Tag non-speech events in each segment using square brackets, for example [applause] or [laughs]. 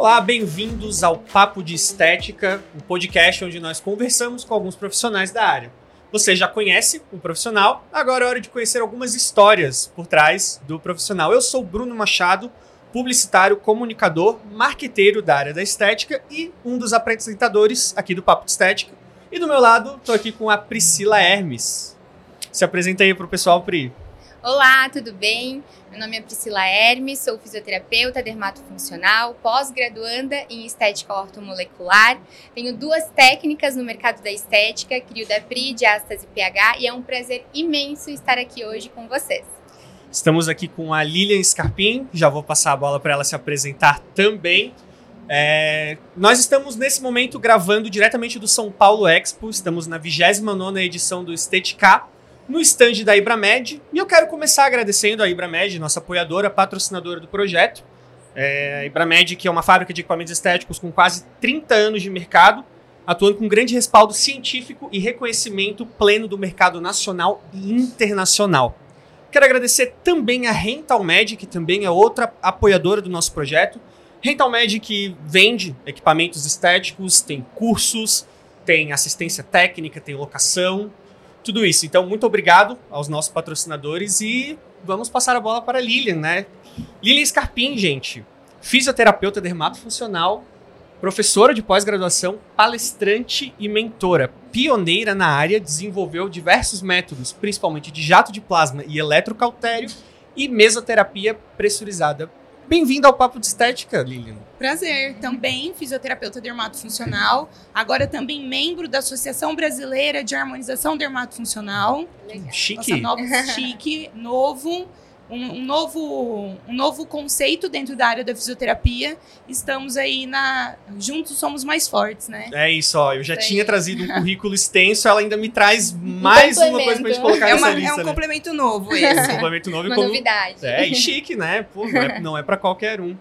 Olá, bem-vindos ao Papo de Estética, um podcast onde nós conversamos com alguns profissionais da área. Você já conhece um profissional, agora é hora de conhecer algumas histórias por trás do profissional. Eu sou Bruno Machado, publicitário, comunicador, marqueteiro da área da estética e um dos apresentadores aqui do Papo de Estética. E do meu lado, estou aqui com a Priscila Hermes. Se apresenta aí para o pessoal, Pri. Olá, tudo bem? Meu nome é Priscila Hermes, sou fisioterapeuta dermatofuncional, pós-graduanda em estética ortomolecular. Tenho duas técnicas no mercado da estética, crio da PRI, diástase e pH, e é um prazer imenso estar aqui hoje com vocês. Estamos aqui com a Lilian Scarpim, já vou passar a bola para ela se apresentar também. É, nós estamos nesse momento gravando diretamente do São Paulo Expo, estamos na 29 edição do Estetica no stand da Ibramed. E eu quero começar agradecendo a Ibramed, nossa apoiadora, patrocinadora do projeto. É, a Ibramed, que é uma fábrica de equipamentos estéticos com quase 30 anos de mercado, atuando com grande respaldo científico e reconhecimento pleno do mercado nacional e internacional. Quero agradecer também a Rental Med, que também é outra apoiadora do nosso projeto. Rental Med que vende equipamentos estéticos, tem cursos, tem assistência técnica, tem locação, tudo isso. Então, muito obrigado aos nossos patrocinadores e vamos passar a bola para a Lilian, né? Lilian Scarpim, gente, fisioterapeuta dermatofuncional, professora de pós-graduação, palestrante e mentora, pioneira na área, desenvolveu diversos métodos, principalmente de jato de plasma e eletrocautério e mesoterapia pressurizada Bem-vindo ao Papo de Estética, Lilian. Prazer. Também fisioterapeuta dermatofuncional. Agora também membro da Associação Brasileira de Harmonização Dermatofuncional. Legal. Chique. Nossa, novo, chique, novo um, um, novo, um novo conceito dentro da área da fisioterapia. Estamos aí na. Juntos somos mais fortes, né? É isso, ó. Eu já tinha trazido um [laughs] currículo extenso, ela ainda me traz mais um uma coisa pra gente colocar é nessa uma, lista. É um né? complemento novo esse. um complemento novo uma como... novidade. É, e chique, né? Pô, não é, não é pra qualquer um.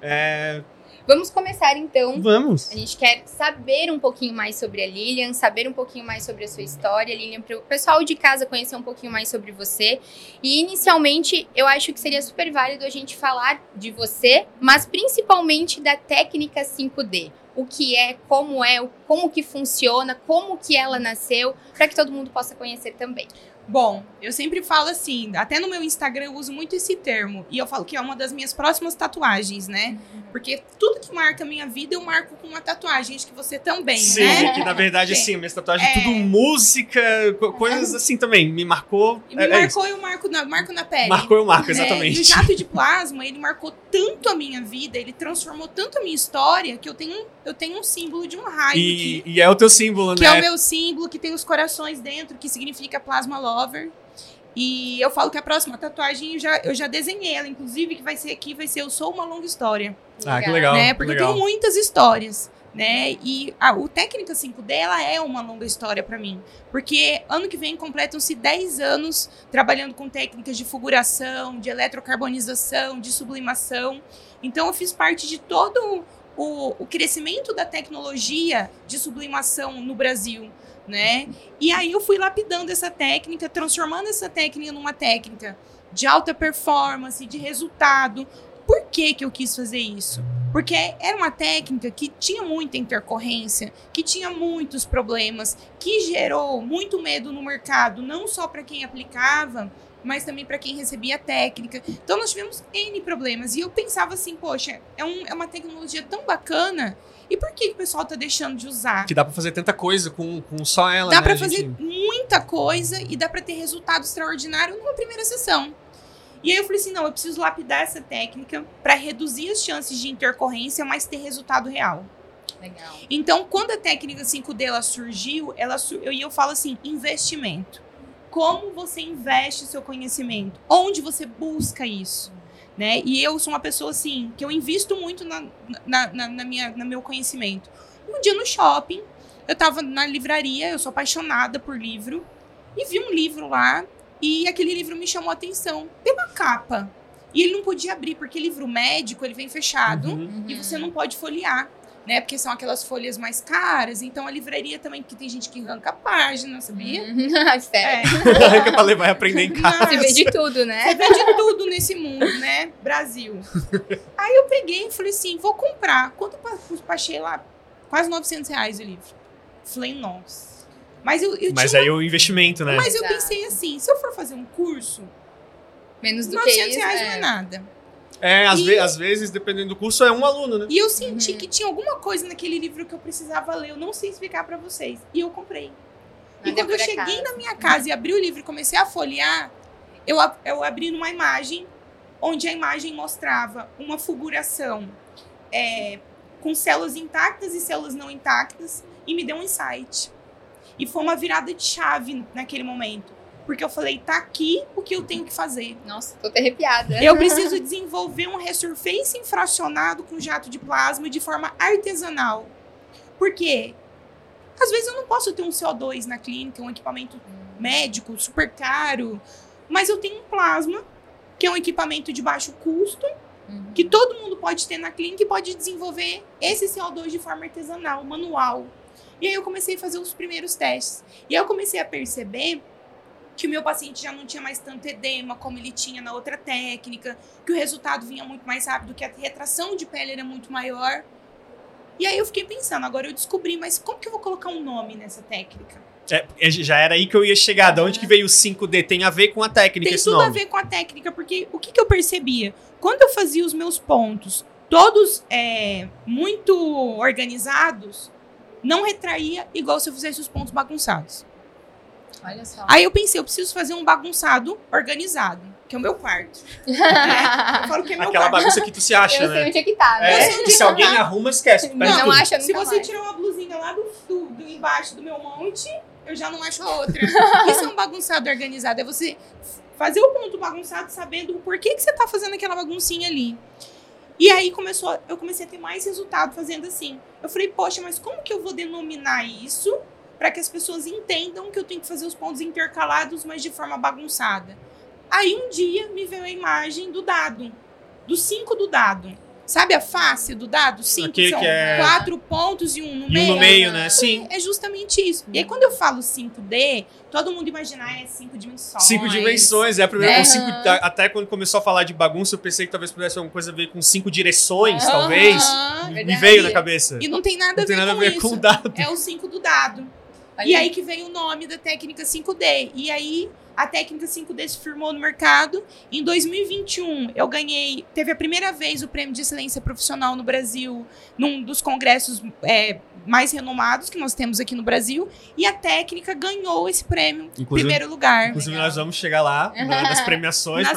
É, Vamos começar então. Vamos. A gente quer saber um pouquinho mais sobre a Lilian, saber um pouquinho mais sobre a sua história, Lilian, para o pessoal de casa conhecer um pouquinho mais sobre você. E inicialmente, eu acho que seria super válido a gente falar de você, mas principalmente da técnica 5D. O que é, como é, como que funciona, como que ela nasceu, para que todo mundo possa conhecer também. Bom, eu sempre falo assim, até no meu Instagram eu uso muito esse termo. E eu falo que é uma das minhas próximas tatuagens, né? Porque tudo que marca a minha vida eu marco com uma tatuagem. Acho que você também, Sim, né? Sim, que na verdade, assim, minhas tatuagens É. tudo música, co- coisas assim também. Me marcou. E me é- é marcou, eu marco na, marco na pele. Marcou, eu marco, né? exatamente. E o jato de plasma, ele marcou tanto a minha vida, ele transformou tanto a minha história, que eu tenho, eu tenho um símbolo de um raio E, aqui. e é o teu símbolo, Que né? é o meu símbolo, que tem os corações dentro, que significa Plasma Lover. E eu falo que a próxima tatuagem eu já, eu já desenhei ela, inclusive, que vai ser aqui, vai ser Eu Sou Uma Longa História. Ah, que legal. né? Porque legal. eu tenho muitas histórias. Né? E a, o Técnica 5D ela é uma longa história para mim. Porque ano que vem completam-se 10 anos trabalhando com técnicas de fulguração, de eletrocarbonização, de sublimação. Então eu fiz parte de todo o, o crescimento da tecnologia de sublimação no Brasil. Né? E aí eu fui lapidando essa técnica, transformando essa técnica numa técnica de alta performance, de resultado. Por que, que eu quis fazer isso? Porque era uma técnica que tinha muita intercorrência, que tinha muitos problemas, que gerou muito medo no mercado, não só para quem aplicava, mas também para quem recebia a técnica. Então nós tivemos N problemas. E eu pensava assim, poxa, é, um, é uma tecnologia tão bacana. E por que, que o pessoal tá deixando de usar? Que dá pra fazer tanta coisa com, com só ela, Dá né? pra A gente- fazer muita coisa e dá pra ter resultado extraordinário numa primeira sessão. E aí eu falei assim, não, eu preciso lapidar essa técnica pra reduzir as chances de intercorrência, mas ter resultado real. Legal. Então, quando a técnica 5D ela surgiu, ela eu, e eu falo assim, investimento. Como você investe o seu conhecimento? Onde você busca isso? Né? E eu sou uma pessoa assim, que eu invisto muito na, na, na, na minha, no meu conhecimento. Um dia no shopping, eu tava na livraria, eu sou apaixonada por livro, e vi um livro lá, e aquele livro me chamou a atenção pela capa. E ele não podia abrir, porque livro médico, ele vem fechado, Uhum. e você não pode folhear. Né? Porque são aquelas folhas mais caras. Então a livraria também, porque tem gente que arranca a página, sabia? [laughs] Sério. É. [laughs] que é pra levar e aprender em casa. Você vê de tudo, Você né? vê de tudo nesse mundo, né? Brasil. Aí eu peguei e falei assim, vou comprar. Quanto eu achei lá? Quase 900 reais o livro. Falei, nossa. Mas eu, eu Mas tinha... aí o investimento, né? Mas eu Exato. pensei assim, se eu for fazer um curso, Menos do que 900 isso. reais não é. é nada. É, às, E- ve- às vezes, dependendo do curso, é um aluno, né? E eu senti Uhum. que tinha alguma coisa naquele livro que eu precisava ler. Eu não sei explicar pra vocês. E eu comprei. E Nada quando eu cheguei acaso. na minha casa e abri o livro e comecei a folhear, eu, ab- eu abri numa imagem onde a imagem mostrava uma fulguração é, com células intactas e células não intactas e me deu um insight. E foi uma virada de chave naquele momento. Porque eu falei, tá aqui o que eu tenho que fazer. Nossa, tô até arrepiada. Eu preciso [laughs] desenvolver um resurface infracionado com jato de plasma de forma artesanal. Por quê? Às vezes eu não posso ter um CO2 na clínica, um equipamento médico super caro, mas eu tenho um plasma, que é um equipamento de baixo custo, Uhum. que todo mundo pode ter na clínica e pode desenvolver esse CO2 de forma artesanal, manual. E aí eu comecei a fazer os primeiros testes. E aí eu comecei a perceber que o meu paciente já não tinha mais tanto edema como ele tinha na outra técnica, que o resultado vinha muito mais rápido, que a retração de pele era muito maior. E aí eu fiquei pensando, agora eu descobri, mas como que eu vou colocar um nome nessa técnica? É, é, já era aí que eu ia chegar. Da onde que veio o 5D? Tem a ver com a técnica Tem tudo nome. a ver com a técnica, porque o que, que eu percebia? Quando eu fazia os meus pontos, todos é, muito organizados, não retraía igual se eu fizesse os pontos bagunçados. Olha só. Aí eu pensei, eu preciso fazer um bagunçado organizado, que é o meu quarto. né? [laughs] Eu falo que é meu Aquela quarto. bagunça que tu se acha, eu sei né? onde é que tá, né? É, sei onde que se alguém tá. arruma, esquece. Não, perde não tudo. acha Se você mais. tirar uma blusinha lá do, do, do embaixo do meu monte, eu já não acho a outra. [laughs] Isso é um bagunçado organizado. É você fazer o ponto bagunçado sabendo o porquê que você tá fazendo aquela baguncinha ali. E aí começou, eu comecei a ter mais resultado fazendo assim. Eu falei, poxa, mas como que eu vou denominar isso para que as pessoas entendam que eu tenho que fazer os pontos intercalados, mas de forma bagunçada? Aí um dia me veio a imagem do dado, do 5 do dado. Sabe a face do dado? Cinco Aquele são que é- quatro pontos e um no E meio. um no meio, né? Sim. É justamente isso. E aí, quando eu falo 5D, todo mundo imagina, ah, é cinco dimensões. Cinco dimensões, é a primeira Né? cinco. Até quando começou a falar de bagunça, eu pensei que talvez pudesse alguma coisa a ver com cinco direções, Aham. talvez. Me veio na cabeça. E não tem nada Não a tem ver, nada a com, ver isso. com o dado. É o 5 do dado. Olha E aí que veio o nome da técnica 5D. E aí a técnica 5D se firmou no mercado. Em 2021, eu ganhei. Teve a primeira vez o prêmio de excelência profissional no Brasil, num dos congressos é, mais renomados que nós temos aqui no Brasil. E a técnica ganhou esse prêmio em primeiro lugar. Inclusive, Legal. nós vamos chegar lá, né, nas premiações.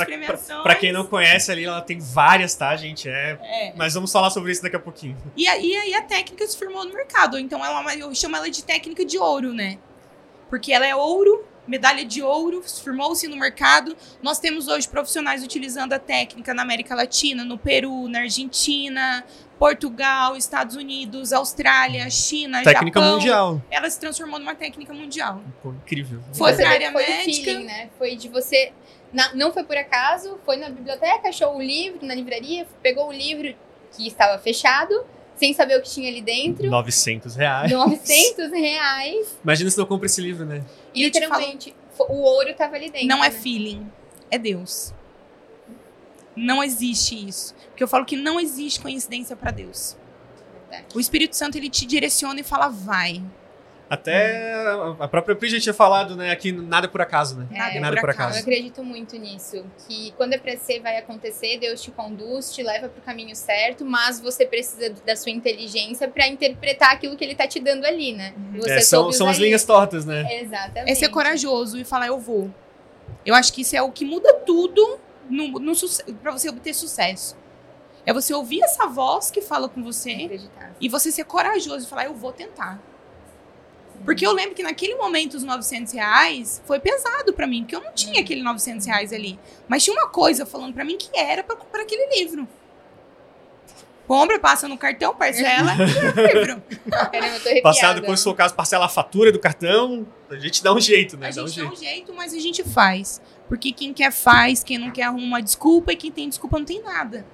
Pra quem não conhece ali, ela tem várias, tá, gente? É. É. Mas vamos falar sobre isso daqui a pouquinho. E aí, a técnica se firmou no mercado. Então ela, é eu chamo ela de técnica de ouro, né? Porque ela é ouro, medalha de ouro, firmou-se no mercado. Nós temos hoje profissionais utilizando a técnica na América Latina, no Peru, na Argentina, Portugal, Estados Unidos, Austrália, China, Técnica Japão. mundial. Ela se transformou numa técnica mundial. Pô, incrível. Foi vê área foi médica. feeling, né? Foi de você. na- não foi por acaso, foi na biblioteca, achou o livro na livraria, pegou o livro que estava fechado, sem saber o que tinha ali dentro. 900 reais. 900 reais. Imagina se não compra esse livro, né? E Eu te literalmente, fo- o ouro tava ali dentro. Não é né? feeling, é Deus. Não existe isso. Porque eu falo que não existe coincidência para Deus. Verdade. O Espírito Santo ele te direciona e fala vai. Até a- própria Pri já tinha falado, né? Aqui nada por acaso, né? Nada, É, nada por por acaso. Eu acaso. acredito muito nisso. Que quando é pra ser, vai acontecer, Deus te conduz, te leva pro caminho certo, mas você precisa da sua inteligência pra interpretar aquilo que ele tá te dando ali, né? Você É, são, são as linhas tortas, né? Exatamente. É ser corajoso e falar eu vou. Eu acho que isso é o que muda tudo no, no, para você obter sucesso. É você ouvir essa voz que fala com você Acreditar. e você ser corajoso e falar eu vou tentar. Porque eu lembro que naquele momento os 900 reais foi pesado pra mim, porque eu não tinha aquele 900 reais ali. Mas tinha uma coisa falando pra mim que era pra comprar aquele livro. Compra, passa no cartão, parcela [laughs] e o livro. Caramba, eu tô. Passado, quando for o caso, parcela a fatura do cartão, a gente dá um jeito, né? A Dá um gente dá jeito. um jeito, mas a gente faz. Porque quem quer faz, quem não quer arruma uma desculpa e quem tem desculpa não tem nada.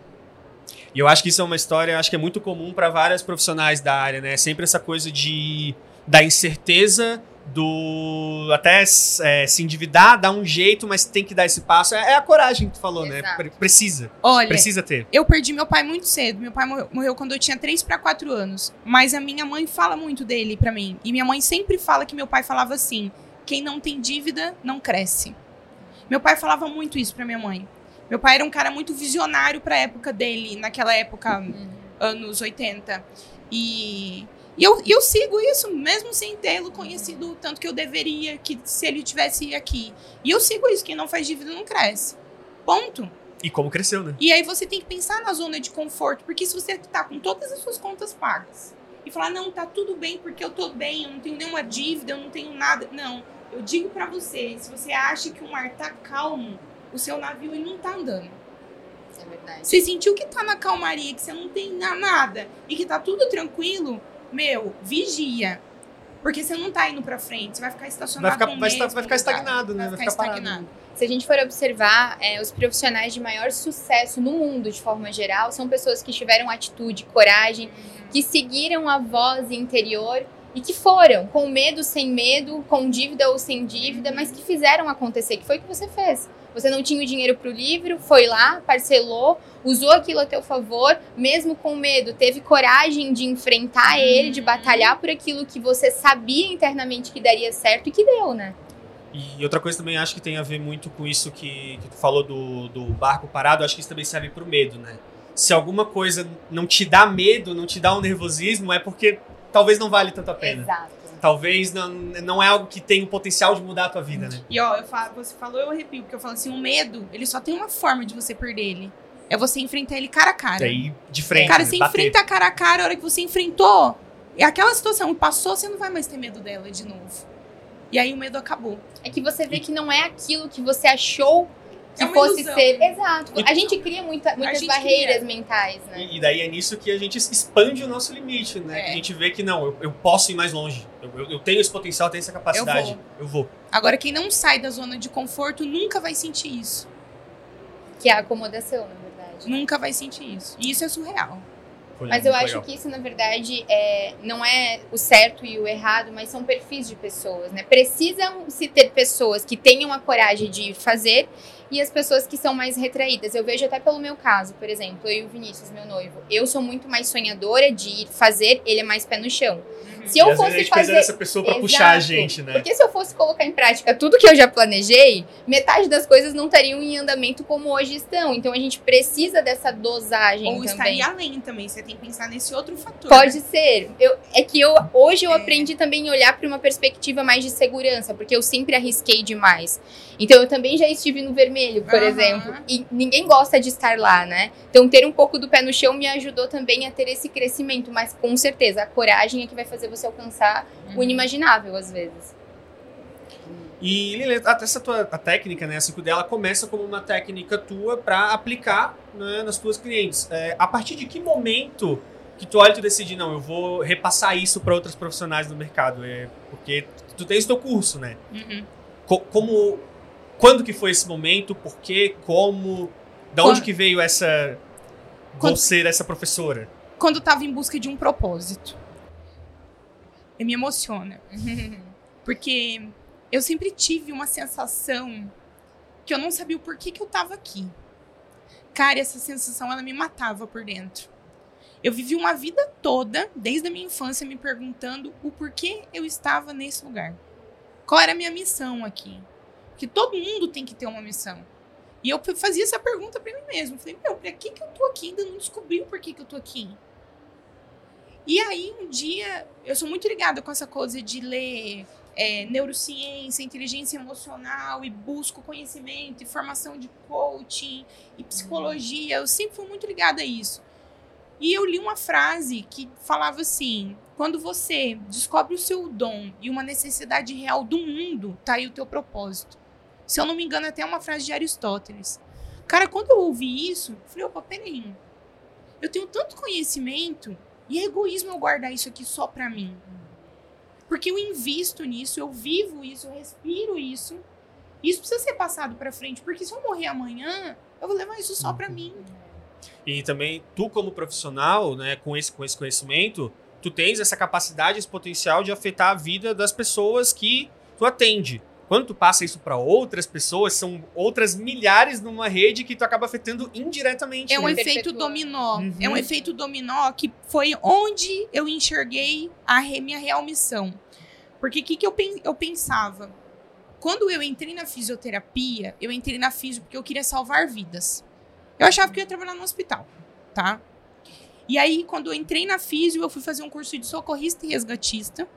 E eu acho que isso é uma história, acho que é muito comum para várias profissionais da área, né? Sempre essa coisa de da incerteza do até é, se endividar, dar um jeito, mas tem que dar esse passo. É, é a coragem que tu falou, né? Exato. Pre- Precisa. Olha, Precisa ter. eu perdi meu pai muito cedo. Meu pai morreu, morreu quando eu tinha 3 para 4 anos. Mas a minha mãe fala muito dele pra mim. E minha mãe sempre fala que meu pai falava assim: quem não tem dívida não cresce. Meu pai falava muito isso pra minha mãe. Meu pai era um cara muito visionário pra época dele, naquela época, anos 80. E, e eu, eu sigo isso, mesmo sem tê-lo conhecido o tanto que eu deveria, que se ele tivesse aqui. E eu sigo isso: quem não faz dívida não cresce. Ponto. E como cresceu, né? E aí você tem que pensar na zona de conforto, porque se você tá com todas as suas contas pagas e falar, não, tá tudo bem porque eu tô bem, eu não tenho nenhuma dívida, eu não tenho nada. Não, eu digo pra você, se você acha que o mar tá calmo, o seu navio ele não tá andando. Isso é verdade. Você sentiu que tá na calmaria, que você não tem na- nada e que tá tudo tranquilo, meu, vigia. Porque você não tá indo pra frente, você vai ficar estacionado Vai ficar, vai, esta- mesmo vai ficar estagnado, né? Vai Vai ficar ficar parado. estagnado. Se a gente for observar, é, os profissionais de maior sucesso no mundo, de forma geral, são pessoas que tiveram atitude, coragem, que seguiram a voz interior e que foram, com medo, sem medo, com dívida ou sem dívida, mas que fizeram acontecer, que foi o que você fez. Você não tinha o dinheiro para o livro, foi lá, parcelou, usou aquilo a teu favor, mesmo com medo, teve coragem de enfrentar ele, de batalhar por aquilo que você sabia internamente que daria certo e que deu, né? E outra coisa também acho que tem a ver muito com isso que, que tu falou do, do barco parado, acho que isso também serve pro medo, né? Se alguma coisa não te dá medo, não te dá um nervosismo, é porque talvez não vale tanto a pena. Exato. Talvez não, não é algo que tem o potencial de mudar a tua vida, né? E ó, eu falo, você falou, eu arrepio, porque eu falo assim, o medo, ele só tem uma forma de você perder ele. É você enfrentar ele cara a cara. Daí de frente, Cara, você Bater. enfrenta cara a cara, a hora que você enfrentou, é aquela situação, passou, você não vai mais ter medo dela de novo. E aí o medo acabou. É que você vê que não é aquilo que você achou que É fosse ilusão. ser. Exato. E- A gente cria muita- muitas gente barreiras cria. mentais, né? E, e daí é nisso que a gente expande o nosso limite, né? É. A gente vê que não, eu, eu posso ir mais longe. Eu, eu- eu tenho esse potencial, eu tenho essa capacidade. Eu vou. Agora, quem não sai da zona de conforto nunca vai sentir isso. Que é a acomodação, na verdade. Nunca vai sentir isso. E isso é surreal. Foi Mas eu muito acho legal. que isso, na verdade, é, não é o certo e o errado, mas são perfis de pessoas, né? Precisam se ter pessoas que tenham a coragem de fazer e as pessoas que são mais retraídas. Eu vejo até pelo meu caso, por exemplo, eu e o Vinícius, meu noivo. Eu sou muito mais sonhadora de ir fazer, ele é mais pé no chão. Se E eu a fosse gente fazer. dessa pessoa pra puxar a gente, né? Porque se eu fosse colocar em prática tudo que eu já planejei, metade das coisas não estariam em andamento como hoje estão. Então a gente precisa dessa dosagem Ou também. estaria além também. Você tem que pensar nesse outro fator. Pode ser. Eu, é que eu hoje eu É. aprendi também a olhar para uma perspectiva mais de segurança, porque eu sempre arrisquei demais. Então eu também já estive no vermelho, por Aham. exemplo, e ninguém gosta de estar lá, né? Então ter um pouco do pé no chão me ajudou também a ter esse crescimento, mas com certeza a coragem é que vai fazer você alcançar o inimaginável às vezes. E Lilian, até essa tua a técnica, né, a 5D, ela começa como uma técnica tua pra aplicar né, nas tuas clientes. É, a partir de que momento que tu olha e tu decide, não, eu vou repassar isso pra outras profissionais do mercado? É, porque tu tens teu curso, né? Uhum. Co- como, quando que foi esse momento? Por quê? Como? Da onde que veio essa vou Quando- ser essa professora? Quando eu tava em busca de um propósito. E me emociona. [laughs] Porque eu sempre tive uma sensação que eu não sabia o porquê que eu tava aqui. Cara, essa sensação ela me matava por dentro. Eu vivi uma vida toda, desde a minha infância, me perguntando o porquê eu estava nesse lugar. Qual era a minha missão aqui? Porque todo mundo tem que ter uma missão. E eu fazia essa pergunta pra mim mesmo. Falei, meu, pra que, que eu tô aqui? Ainda não descobri o porquê que eu tô aqui. E aí, um dia, eu sou muito ligada com essa coisa de ler é, neurociência, inteligência emocional e busco conhecimento e formação de coaching e psicologia. Eu sempre fui muito ligada a isso. E eu li uma frase que falava assim: quando você descobre o seu dom e uma necessidade real do mundo, tá aí o teu propósito. Se eu não me engano, até uma frase de Aristóteles. Cara, quando eu ouvi isso, eu falei: opa, peraí. Eu tenho tanto conhecimento e é egoísmo eu guardar isso aqui só pra mim. Porque eu invisto nisso, eu vivo isso, eu respiro isso. Isso precisa ser passado pra frente, porque se eu morrer amanhã, eu vou levar isso só pra mim. E também tu como profissional, né, com esse, com esse conhecimento, tu tens essa capacidade, esse potencial de afetar a vida das pessoas que tu atende. Quando tu passa isso para outras pessoas, são outras milhares numa rede que tu acaba afetando indiretamente. É um né? efeito dominó. Uhum. É um efeito dominó que foi onde eu enxerguei a re- minha real missão. Porque o que, que eu, eu pensava? Quando eu entrei na fisioterapia, eu entrei na fisio porque eu queria salvar vidas. Eu achava que eu ia trabalhar no hospital, tá? E aí, quando eu entrei na fisio, eu fui fazer um curso de socorrista e resgatista.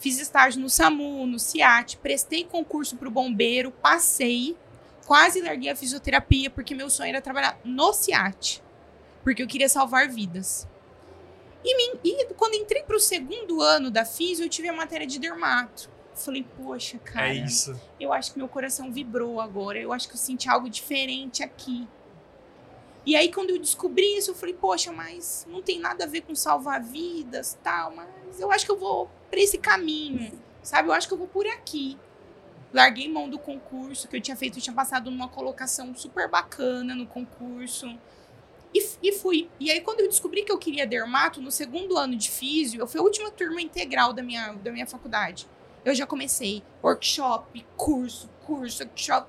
Fiz estágio no SAMU, no CIAT, prestei concurso para o bombeiro, passei, quase larguei a fisioterapia porque meu sonho era trabalhar no CIAT, porque eu queria salvar vidas. E, me- e quando entrei para o segundo ano da fisio, eu tive a matéria de dermato. Falei, poxa, cara, É isso. eu acho que meu coração vibrou agora. Eu acho que eu senti algo diferente aqui. E aí, quando eu descobri isso, eu falei, poxa, mas não tem nada a ver com salvar vidas tal, mas eu acho que eu vou pra esse caminho, sabe? Eu acho que eu vou por aqui. Larguei mão do concurso que eu tinha feito, eu tinha passado numa colocação super bacana no concurso. E, e fui. E aí, quando eu descobri que eu queria dermato, no segundo ano de físio, eu fui a última turma integral da minha, da minha faculdade. Eu já comecei workshop, curso, curso, workshop.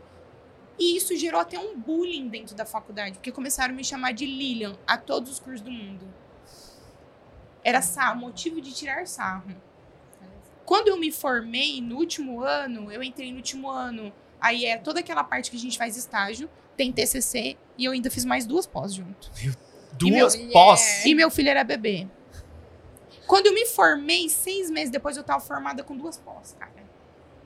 E isso gerou até um bullying dentro da faculdade, porque começaram a me chamar de Lilian a todos os cursos do mundo. Era sa- motivo de tirar sarro. Quando eu me formei no último ano, eu entrei no último ano. Aí é toda aquela parte que a gente faz estágio, tem TCC e eu ainda fiz mais duas pós junto. Duas meu- pós. E meu filho era bebê. Quando eu me formei, seis meses depois eu tava formada com duas pós, cara.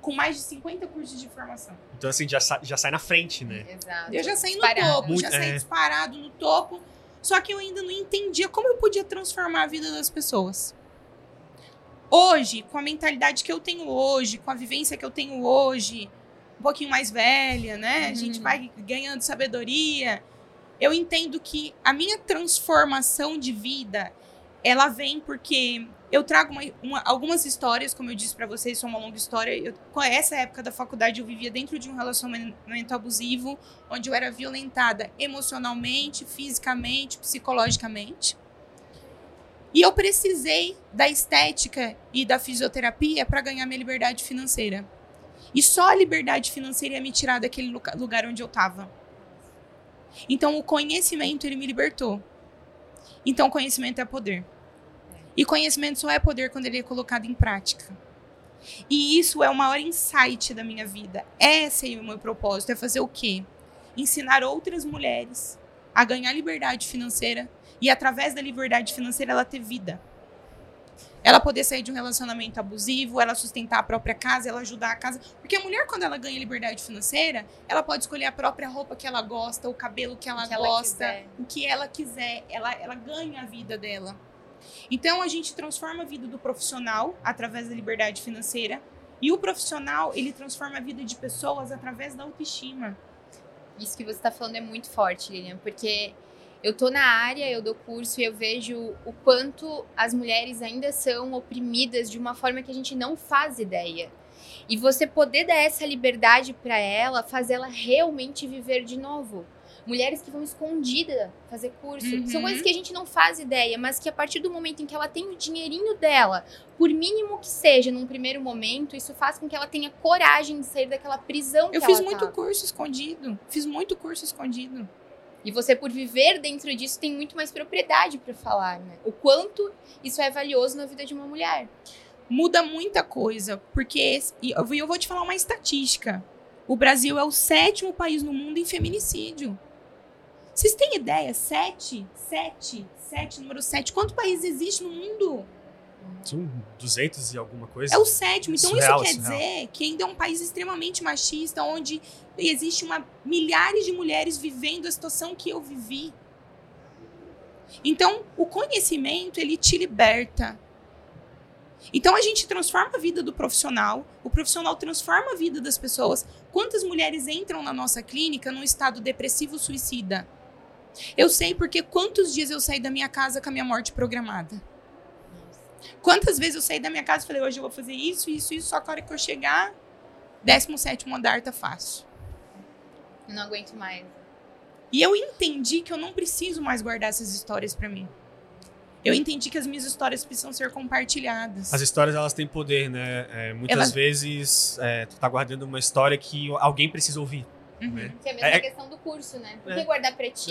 Com mais de 50 cursos de formação. Então, assim, já, sa- já sai na frente, né? Exato. Eu já saí no Disparado. topo, Muito- já saí é. disparado no topo. Só que eu ainda não entendia como eu podia transformar a vida das pessoas. Hoje, com a mentalidade que eu tenho hoje, com a vivência que eu tenho hoje, um pouquinho mais velha, né? A gente Uhum. vai ganhando sabedoria. Eu entendo que a minha transformação de vida, ela vem porque eu trago uma- uma- algumas histórias, como eu disse pra vocês, são uma longa história. Eu, com essa época da faculdade, eu vivia dentro de um relacionamento abusivo, onde eu era violentada emocionalmente, fisicamente, psicologicamente. E eu precisei da estética e da fisioterapia para ganhar minha liberdade financeira. E só a liberdade financeira ia me tirar daquele lugar onde eu estava. Então o conhecimento ele me libertou. Então conhecimento é poder. E conhecimento só é poder quando ele é colocado em prática. E isso é o maior insight da minha vida. Esse é o meu propósito, é fazer o quê? Ensinar outras mulheres a ganhar liberdade financeira e através da liberdade financeira ela ter vida. Ela poder sair de um relacionamento abusivo, ela sustentar a própria casa, ela ajudar a casa. Porque a mulher, quando ela ganha liberdade financeira, ela pode escolher a própria roupa que ela gosta, o cabelo que ela que ela gosta, quiser. o que ela quiser. Ela, ela ganha a vida dela. Então a gente transforma a vida do profissional através da liberdade financeira. E o profissional, ele transforma a vida de pessoas através da autoestima. Isso que você está falando é muito forte, Lilian, porque eu tô na área, eu dou curso e eu vejo o quanto as mulheres ainda são oprimidas de uma forma que a gente não faz ideia. E você poder dar essa liberdade para ela, faz ela realmente viver de novo. Mulheres que vão escondida fazer curso. Uhum. São coisas que a gente não faz ideia, mas que a partir do momento em que ela tem o dinheirinho dela, por mínimo que seja num primeiro momento, isso faz com que ela tenha coragem de sair daquela prisão que Eu fiz muito tava. curso escondido. Fiz muito curso escondido. E você, por viver dentro disso, tem muito mais propriedade para falar, né? O quanto isso é valioso na vida de uma mulher. Muda muita coisa, porque e eu vou te falar uma estatística. O Brasil é o sétimo país no mundo em feminicídio. Vocês têm ideia? Sete? Sete? Sete, número sete. Quantos países existe no mundo? São 200 e alguma coisa. É o sétimo. Então Surreal, isso quer surreal. dizer que ainda é um país extremamente machista, onde existe uma milhares de mulheres vivendo a situação que eu vivi. Então, o conhecimento, ele te liberta. Então, a gente transforma a vida do profissional, o profissional transforma a vida das pessoas. Quantas mulheres entram na nossa clínica num estado depressivo suicida? Eu sei porque quantos dias eu saí da minha casa com a minha morte programada. Quantas vezes eu saí da minha casa e falei, hoje eu vou fazer isso, isso, isso, só que a hora que eu chegar, 17 andar tá fácil. Eu não aguento mais. E eu entendi que eu não preciso mais guardar essas histórias para mim. Eu entendi que as minhas histórias precisam ser compartilhadas. As histórias elas têm poder, né? É, muitas Elas- vezes é, tu tá guardando uma história que alguém precisa ouvir. Uhum. né? Que é a mesma É- questão do curso, né? Por É. que guardar pra ti?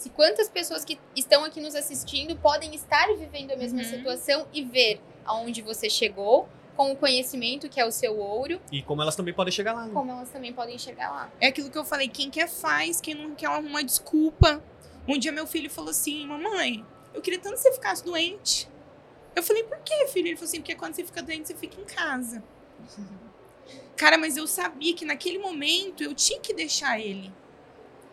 Se quantas pessoas que estão aqui nos assistindo podem estar vivendo a mesma Uhum. situação e ver aonde você chegou, com o conhecimento que é o seu ouro, e como elas também podem chegar lá. né? como elas também podem chegar lá. É aquilo que eu falei, quem quer faz, quem não quer arruma desculpa. Um dia meu filho falou assim, mamãe, eu queria tanto que você ficasse doente. Eu falei, por quê, filho? Ele falou assim, porque quando você fica doente, você fica em casa. [laughs] Cara, mas eu sabia que naquele momento eu tinha que deixar ele.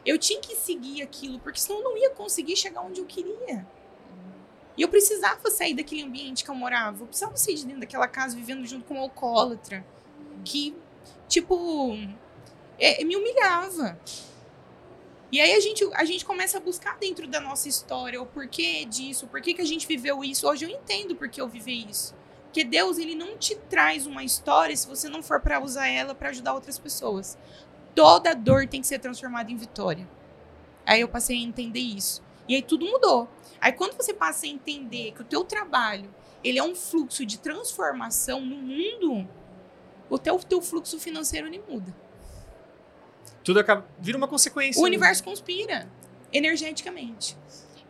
Eu tinha que seguir aquilo, porque senão eu não ia conseguir chegar onde eu queria. E eu precisava sair daquele ambiente que eu morava. Eu precisava sair de dentro daquela casa vivendo junto com um alcoólatra. Que, tipo, é, me humilhava. E aí a gente, a gente começa a buscar dentro da nossa história o porquê disso, o porquê que a gente viveu isso. Hoje eu entendo por que eu vivi isso. Porque Deus, ele não te traz uma história se você não for para usar ela para ajudar outras pessoas. Toda dor tem que ser transformada em vitória. Aí eu passei a entender isso. E aí tudo mudou. Aí quando você passa a entender que o teu trabalho, ele é um fluxo de transformação no mundo, o teu, teu fluxo financeiro ele muda. Tudo acaba. Vira uma consequência. O né? universo conspira energeticamente.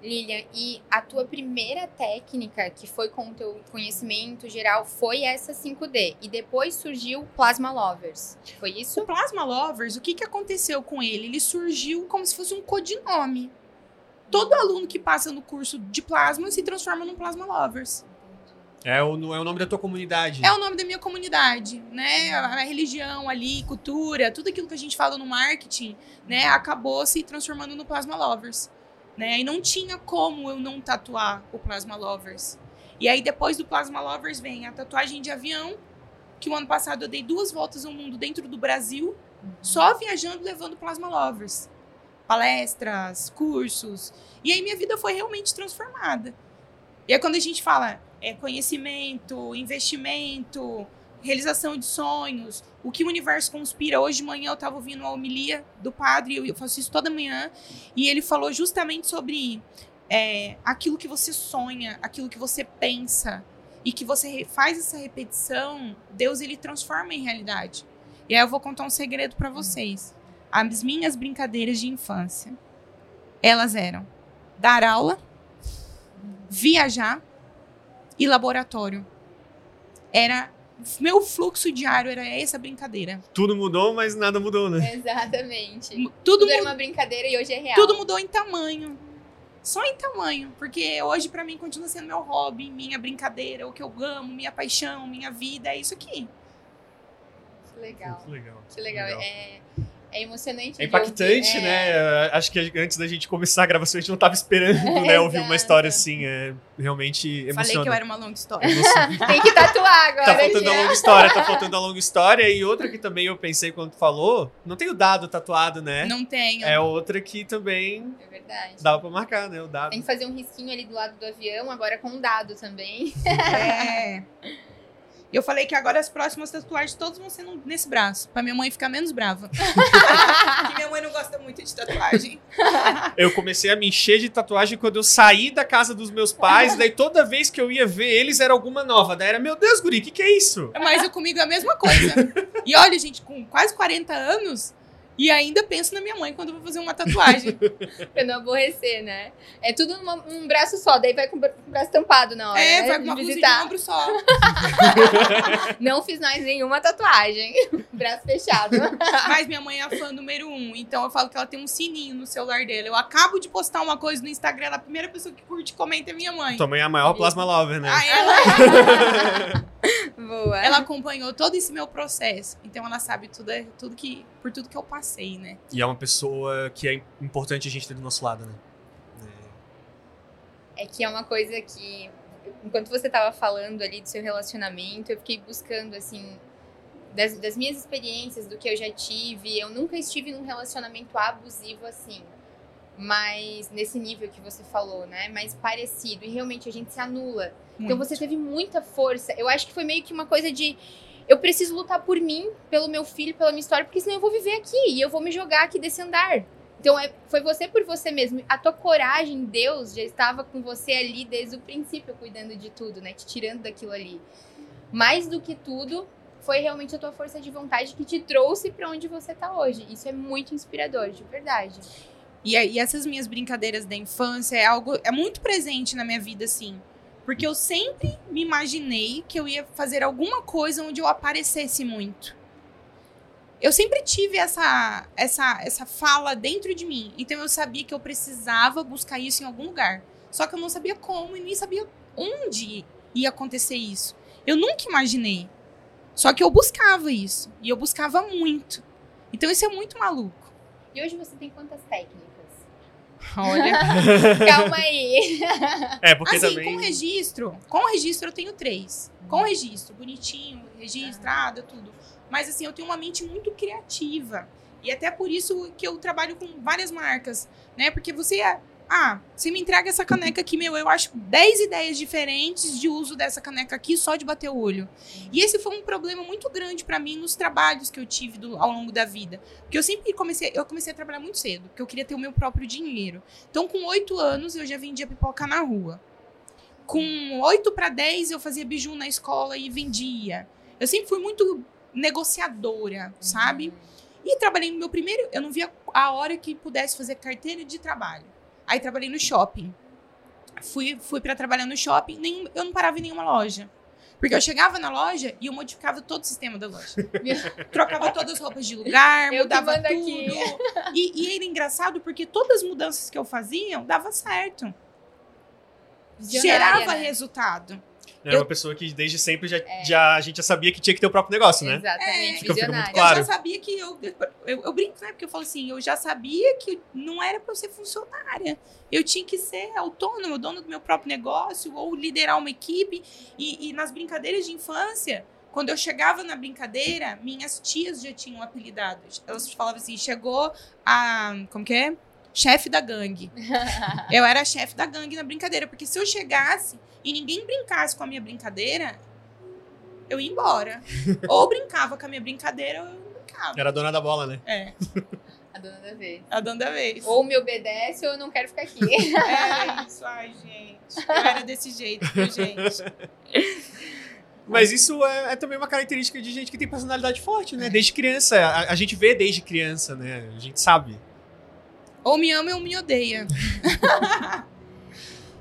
Lilian, e a tua primeira técnica, que foi com o teu conhecimento geral, foi essa 5D. E depois surgiu o Plasma Lovers. Foi O isso? Plasma Lovers, o que, que aconteceu com ele? Ele surgiu como se fosse um codinome. Todo aluno que passa no curso de plasma se transforma num Plasma Lovers. É o, é o nome da tua comunidade. É o nome da minha comunidade, né? A, a religião ali, cultura, tudo aquilo que a gente fala no marketing, né? Acabou se transformando no Plasma Lovers, né? E não tinha como eu não tatuar o Plasma Lovers. E aí depois do Plasma Lovers vem a tatuagem de avião, que o ano passado eu dei duas voltas ao mundo dentro do Brasil, só viajando levando Plasma Lovers. Palestras, cursos. E aí minha vida foi realmente transformada. E aí quando a gente fala é, conhecimento, investimento, realização de sonhos, o que o universo conspira. Hoje de manhã eu estava ouvindo uma homilia do padre, eu faço isso toda manhã, e ele falou justamente sobre é, aquilo que você sonha, aquilo que você pensa, e que você faz essa repetição, Deus ele transforma em realidade. E aí eu vou contar um segredo para vocês. As minhas brincadeiras de infância, elas eram dar aula, viajar e laboratório. Era meu fluxo diário era essa brincadeira. Tudo mudou, mas nada mudou, né? Exatamente. Tudo, Tudo era uma brincadeira e hoje é real. tudo mudou em tamanho. Só em tamanho, porque hoje pra mim continua sendo meu hobby, minha brincadeira, o que eu amo, minha paixão, minha vida, é isso aqui. Que legal. Que legal. Que legal. É, é emocionante. É impactante, ouvir. né? É, Acho que antes da gente começar a gravação, a gente não tava esperando, [laughs] né? Ouvir uma história assim. É realmente emociona. Falei que eu era uma longa história. Emociona. [laughs] Tem que tatuar agora. Tá faltando a longa história, tá faltando a longa história. E outra que também eu pensei quando tu falou, não tem o dado tatuado, né? Não tenho. É outra que também É verdade. dava pra marcar, né? O dado. Tem que fazer um risquinho ali do lado do avião, agora com um dado também. É. [laughs] Eu falei que agora as próximas tatuagens todas vão ser no- nesse braço, pra minha mãe ficar menos brava. [laughs] Porque minha mãe não gosta muito de tatuagem. Eu comecei a me encher de tatuagem quando eu saí da casa dos meus pais, daí toda vez que eu ia ver eles era alguma nova. Daí era, meu Deus, guri, o que, que é isso? Mas eu comigo é a mesma coisa. E olha, gente, com quase 40 anos, e ainda penso na minha mãe quando eu vou fazer uma tatuagem. [laughs] pra não aborrecer, né? É tudo numa- num braço só, daí vai com o braço tampado na hora. É, né? vai com uma blusa de visitar. ombro só. [laughs] Não fiz mais nenhuma tatuagem. [laughs] braço fechado. Mas minha mãe é a fã número um, então eu falo que ela tem um sininho no celular dela. Eu acabo de postar uma coisa no Instagram, ela- a primeira pessoa que curte e comenta é minha mãe. Tua mãe é a maior plasma lover, né? Aí ela, Boa. ela acompanhou todo esse meu processo. Então ela sabe tudo, é- tudo que, por tudo que eu passei, né? E é uma pessoa que é importante a gente ter do nosso lado, né? É que é uma coisa que, enquanto você tava falando ali do seu relacionamento, eu fiquei buscando, assim, das, das minhas experiências, do que eu já tive. Eu nunca estive num relacionamento abusivo assim. Mas nesse nível que você falou, né? Mais parecido. E realmente a gente se anula. Então Muito. você teve muita força. Eu acho que foi meio que uma coisa de. Eu preciso lutar por mim, pelo meu filho, pela minha história, porque senão eu vou viver aqui e eu vou me jogar aqui desse andar. Então é, foi você por você mesmo. A tua coragem, Deus já estava com você ali desde o princípio, cuidando de tudo, né? Te tirando daquilo ali. Mais do que tudo, foi realmente a tua força de vontade que te trouxe para onde você tá hoje. Isso é muito inspirador, de verdade. E, e essas minhas brincadeiras da infância é algo é muito presente na minha vida, assim. Porque eu sempre me imaginei que eu ia fazer alguma coisa onde eu aparecesse muito. Eu sempre tive essa, essa, essa fala dentro de mim. Então eu sabia que eu precisava buscar isso em algum lugar. Só que eu não sabia como e nem sabia onde ia acontecer isso. Eu nunca imaginei. Só que eu buscava isso. E eu buscava muito. Então isso é muito maluco. E hoje você tem quantas técnicas? Olha. [laughs] Calma aí. É, porque assim, também. com registro, com registro eu tenho três. Com registro, bonitinho, registrado, tudo. Mas assim, eu tenho uma mente muito criativa. E até por isso que eu trabalho com várias marcas, né? Porque você é. Ah, você me entrega essa caneca aqui, meu, eu acho 10 ideias diferentes de uso dessa caneca aqui só de bater o olho. E esse foi um problema muito grande para mim nos trabalhos que eu tive do, ao longo da vida. Porque eu sempre comecei, eu comecei a trabalhar muito cedo, porque eu queria ter o meu próprio dinheiro. Então, com 8 anos, eu já vendia pipoca na rua. Com 8 para 10, eu fazia biju na escola e vendia. Eu sempre fui muito negociadora, sabe? E trabalhei no meu primeiro, eu não via a hora que pudesse fazer carteira de trabalho. Aí trabalhei no shopping. Fui, fui para trabalhar no shopping, nem, eu não parava em nenhuma loja. Porque eu chegava na loja e eu modificava todo o sistema da loja. [laughs] Trocava todas as roupas de lugar, Eu mudava tudo. E, e era engraçado porque todas as mudanças que eu fazia dava certo. Gerava né? resultado. É Eu- uma pessoa que desde sempre já, já, a gente já sabia que tinha que ter o próprio negócio, né? Exatamente, Fica- fica muito. Claro. Eu já sabia que eu, eu. Eu brinco, né? Porque eu falo assim, eu já sabia que não era pra eu ser funcionária. Eu tinha que ser autônomo, dono do meu próprio negócio, ou liderar uma equipe. E, e nas brincadeiras de infância, quando eu chegava na brincadeira, minhas tias já tinham apelidado. Elas falavam assim: chegou a. Como que é? Chefe da gangue. [laughs] Eu era chefe da gangue na brincadeira, porque se eu chegasse e ninguém brincasse com a minha brincadeira, eu ia embora. [laughs] ou brincava com a minha brincadeira, ou eu não brincava. Era a dona da bola, né? É, [laughs] A dona da vez. a dona da vez. Ou me obedece ou eu não quero ficar aqui. Era isso, ai, gente. Eu era desse jeito, gente. Mas isso é, é também uma característica de gente que tem personalidade forte, né? Desde criança. A, a gente vê desde criança, né? A gente sabe. Ou me ama ou me odeia. [laughs]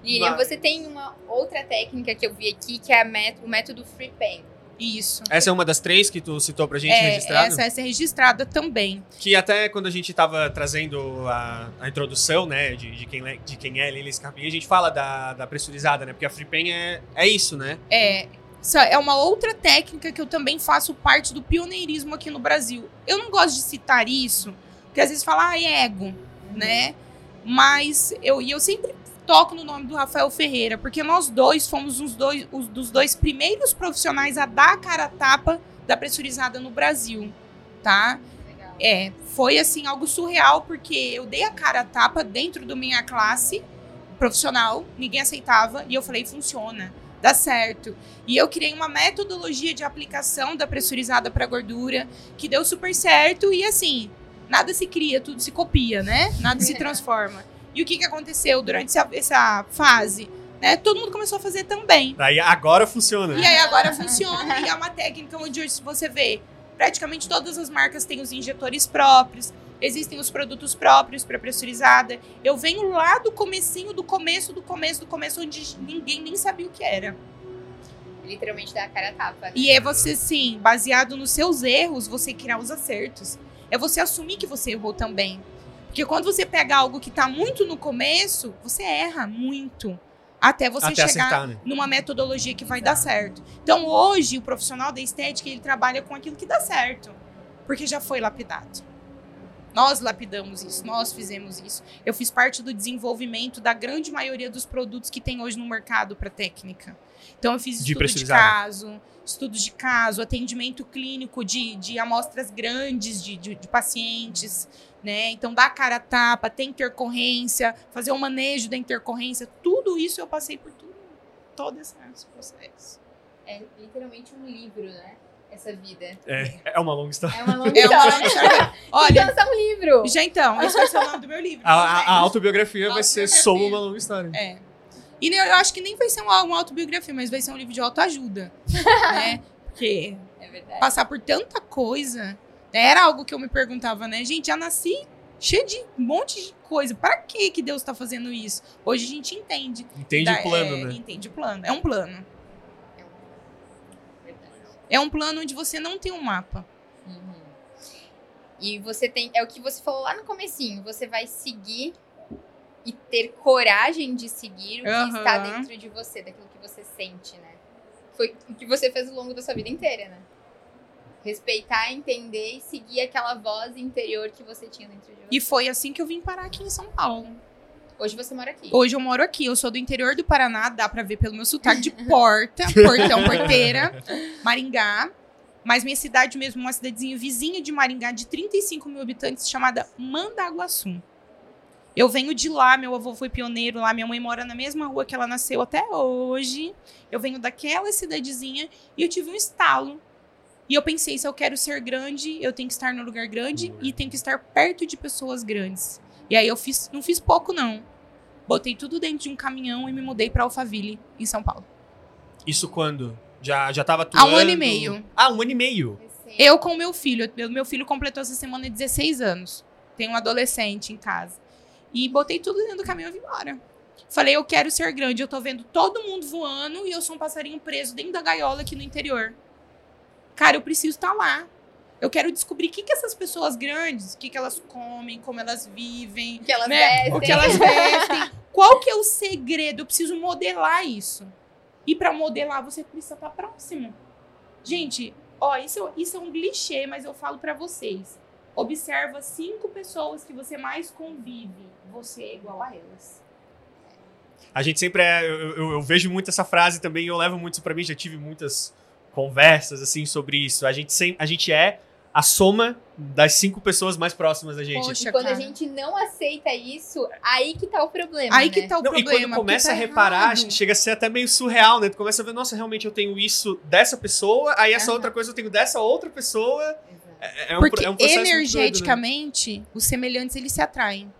Lilian, você tem uma outra técnica que eu vi aqui, que é a mét- o método Free Pen. Isso. Essa é uma das três que tu citou pra gente É, registrada? essa, essa é registrada também. Que até quando a gente tava trazendo a, a introdução, né, de, de, quem, de quem é Lili Scarpinha, a gente fala da, da pressurizada, né? Porque a Free Pen é, é isso, né? É, é uma outra técnica que eu também faço parte do pioneirismo aqui no Brasil. Eu não gosto de citar isso, porque às vezes fala, ah, é ego, né? Mas eu, e eu sempre toco no nome do Rafael Ferreira, porque nós dois fomos os dois, os dos dois primeiros profissionais a dar a cara a tapa da pressurizada no Brasil, tá? Legal. É, foi assim algo surreal, porque eu dei a cara a tapa dentro da minha classe profissional, ninguém aceitava, e eu falei, funciona, dá certo. E eu criei uma metodologia de aplicação da pressurizada para gordura, que deu super certo, e assim, nada se cria, tudo se copia, né? Nada se transforma. E o que, que aconteceu durante essa, essa fase? Né? Todo mundo começou a fazer também. Daí agora funciona. E aí agora funciona e é uma técnica onde hoje você vê praticamente todas as marcas têm os injetores próprios, existem os produtos próprios para pressurizada. Eu venho lá do comecinho, do começo, do começo, do começo, onde ninguém nem sabia o que era. Literalmente dá a cara a tapa. né? E é você, sim, baseado nos seus erros, você criar os acertos. É você assumir que você errou também. Porque quando você pega algo que tá muito no começo, você erra muito. Até você Até chegar acertar, né? numa metodologia que vai dar certo. Então, hoje, o profissional da estética, ele trabalha com aquilo que dá certo. Porque já foi lapidado. Nós lapidamos isso, nós fizemos isso. Eu fiz parte do desenvolvimento da grande maioria dos produtos que tem hoje no mercado para técnica. Então, eu fiz De estudo de pressurizada. caso, estudos de caso, atendimento clínico de, de amostras grandes de, de, de pacientes, né? Então, dar cara a tapa, ter intercorrência, fazer o manejo da intercorrência, tudo isso eu passei por tudo, todo esse processo. É literalmente um livro, né? essa vida? É, é uma longa história. É uma longa É uma história. história. [laughs] Olha, Então, é um livro. já então, esse vai ser o nome do meu livro. A, a- a autobiografia A vai ser autobiografia. Sou uma longa história. É. E eu acho que nem vai ser uma, uma autobiografia, mas vai ser um livro de autoajuda. [laughs] né? Porque É verdade. passar por tanta coisa. né, Era algo que eu me perguntava, né? Gente, já nasci cheio de um monte de coisa. Para que que Deus tá fazendo isso? Hoje a gente entende. Entende Da- o plano, é, né? Entende o plano. É um plano. Verdade. É um plano onde você não tem um mapa. Uhum. E você tem. É o que você falou lá no comecinho. Você vai seguir e ter coragem de seguir o que Aham. está dentro de você, daquilo que você sente, né? Foi o que você fez ao longo da sua vida inteira, né? Respeitar, entender e seguir aquela voz interior que você tinha dentro de você. E foi assim que eu vim parar aqui em São Paulo. Hoje você mora aqui. Hoje eu moro aqui, eu sou do interior do Paraná, dá pra ver pelo meu sotaque de porta, [laughs] portão, porteira, Maringá. Mas minha cidade mesmo, uma cidadezinha vizinha de Maringá, de 35 mil habitantes, chamada Mandaguaçu. Eu venho de lá, meu avô foi pioneiro lá, minha mãe mora na mesma rua que ela nasceu até hoje. Eu venho daquela cidadezinha e eu tive um estalo. E eu pensei, se eu quero ser grande, eu tenho que estar no lugar grande e tenho que estar perto de pessoas grandes. E aí eu fiz, não fiz pouco não. Botei tudo dentro de um caminhão e me mudei pra Alphaville, em São Paulo. Isso quando? Já, já tava Há atuando? um ano e meio. Ah, um ano e meio. Eu com meu filho. Meu, meu filho completou essa semana 16 anos. Tem um adolescente em casa. E botei tudo dentro do caminhão e vim embora. Falei, eu quero ser grande. Eu tô vendo todo mundo voando e eu sou um passarinho preso dentro da gaiola aqui no interior. Cara, eu preciso estar lá. Eu quero descobrir o que, que essas pessoas grandes, o que, que elas comem, como elas vivem, O que elas né? O que elas vestem. Qual que é o segredo? Eu preciso modelar isso. E para modelar, você precisa estar próximo. Gente, ó, isso, isso é um clichê, mas eu falo para vocês. Observa cinco pessoas que você mais convive. Você é igual a elas. A gente sempre é. Eu, eu- eu vejo muito essa frase também e eu levo muito isso pra mim. Já tive muitas conversas assim sobre isso. A gente, sem, a gente é a soma das cinco pessoas mais próximas da gente. Poxa, E quando cara. a gente não aceita isso, aí que tá o problema. Aí né? que tá o Não, e problema. quando começa a tá reparar, errado. chega a ser até meio surreal, né? Tu começa a ver, nossa, realmente eu tenho isso dessa pessoa, aí essa Aham. outra coisa eu tenho dessa outra pessoa. Exato. É, é um, Porque é um processo muito doido, né? energeticamente, os semelhantes eles se atraem.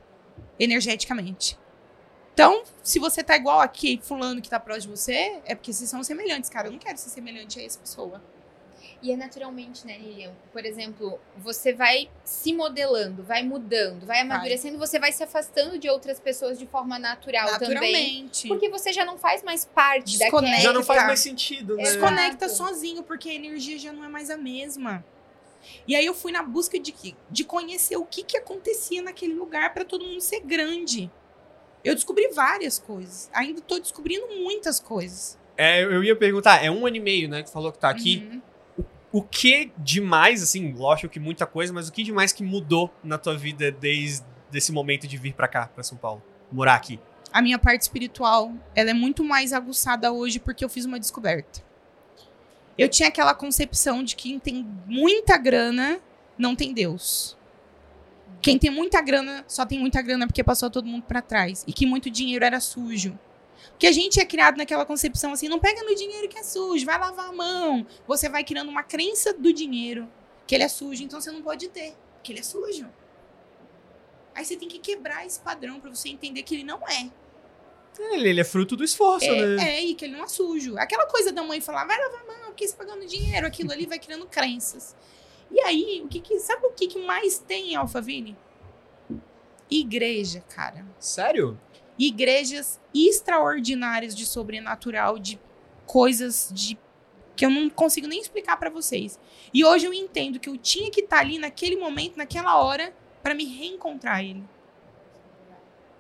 Energeticamente. Então, se você tá igual aqui, fulano que tá próximo de você, é porque vocês são semelhantes, cara. Eu não quero ser semelhante a essa pessoa. E é naturalmente, né, Lilian? Por exemplo, você vai se modelando, vai mudando, vai amadurecendo, você vai se afastando de outras pessoas de forma natural também. Naturalmente. Porque você já não faz mais parte Desconecta. daquela. Já não faz mais sentido, né? Exato. Desconecta sozinho, porque a energia já não é mais a mesma. E aí eu fui na busca de, que- de conhecer o que, que acontecia naquele lugar para todo mundo ser grande. Eu descobri várias coisas. Ainda tô descobrindo muitas coisas. É, eu ia perguntar, é um ano e meio, né? Que falou que tá aqui. Uhum. O que demais, assim, lógico que muita coisa, mas o que demais que mudou na tua vida desde esse momento de vir pra cá, pra São Paulo? Morar aqui? a minha parte espiritual, ela é muito mais aguçada hoje porque eu fiz uma descoberta. Eu tinha aquela concepção de que quem tem muita grana não tem Deus. Quem tem muita grana só tem muita grana porque passou todo mundo pra trás e que muito dinheiro era sujo. Porque a gente é criado naquela concepção assim, não pega no dinheiro que é sujo, vai lavar a mão. Você vai criando uma crença do dinheiro que ele é sujo, então você não pode ter, porque ele é sujo. Aí você tem que quebrar esse padrão pra você entender que ele não é. Ele, ele é fruto do esforço, É, né? é, e que ele não é sujo. Aquela coisa da mãe falar, vai lavar a mão, porque você tá pagando dinheiro, aquilo ali vai criando crenças. E aí, o que que, sabe o que, que mais tem em Alphaville? Igreja, cara. Sério? Igrejas extraordinárias de sobrenatural, de coisas de que eu não consigo nem explicar pra vocês. E hoje eu entendo que eu tinha que estar ali naquele momento, naquela hora, pra me reencontrar ele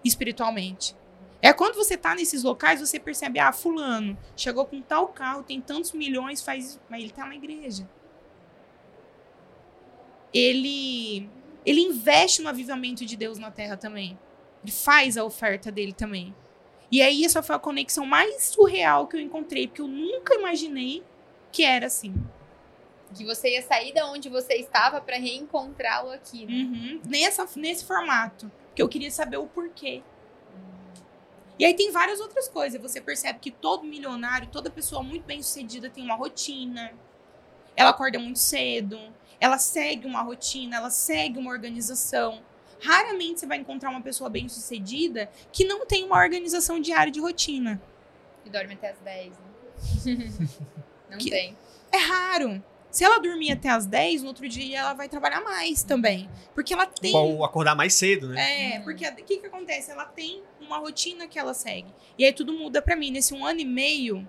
espiritualmente. É quando você tá nesses locais, você percebe, ah, fulano chegou com tal carro, tem tantos milhões, faz, mas ele tá na igreja. Ele ele investe no avivamento de Deus na terra também. Ele faz a oferta dele também. E aí essa foi a conexão mais surreal que eu encontrei, porque eu nunca imaginei que era assim. Que você ia sair da onde você estava pra reencontrá-lo aqui. Né? Uhum. Nessa, nesse formato. Porque eu queria saber o porquê. E aí tem várias outras coisas. Você percebe que todo milionário, toda pessoa muito bem sucedida tem uma rotina. ela acorda muito cedo, ela segue uma rotina, ela segue uma organização. Raramente você vai encontrar uma pessoa bem-sucedida que não tem uma organização diária de rotina. E dorme até as 10, né? [laughs] não Que- tem. É raro. Se ela dormir até as 10, no outro dia ela vai trabalhar mais também. Porque ela tem. Ou acordar mais cedo, né? É, porque o que, que acontece? Ela tem uma rotina que ela segue. E aí tudo muda pra mim. Nesse um ano e meio,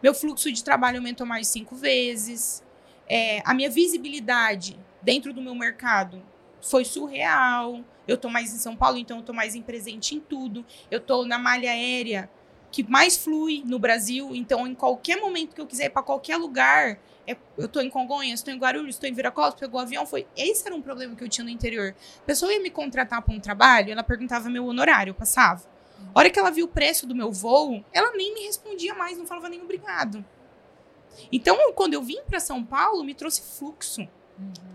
meu fluxo de trabalho aumentou mais cinco vezes. É, a minha visibilidade dentro do meu mercado foi surreal. Eu tô mais em São Paulo, então eu tô mais em presente em tudo. Eu tô na malha aérea que mais flui no Brasil. Então, em qualquer momento que eu quiser ir pra qualquer lugar, eu tô em Congonhas, estou em Guarulhos, estou em Viracopos, pegou o avião, foi. Esse era um problema que eu tinha no interior. A pessoa ia me contratar para um trabalho, ela perguntava meu honorário, eu passava. A hora que ela viu o preço do meu voo, ela nem me respondia mais, não falava nem obrigado. Então, quando eu vim para São Paulo, me trouxe fluxo.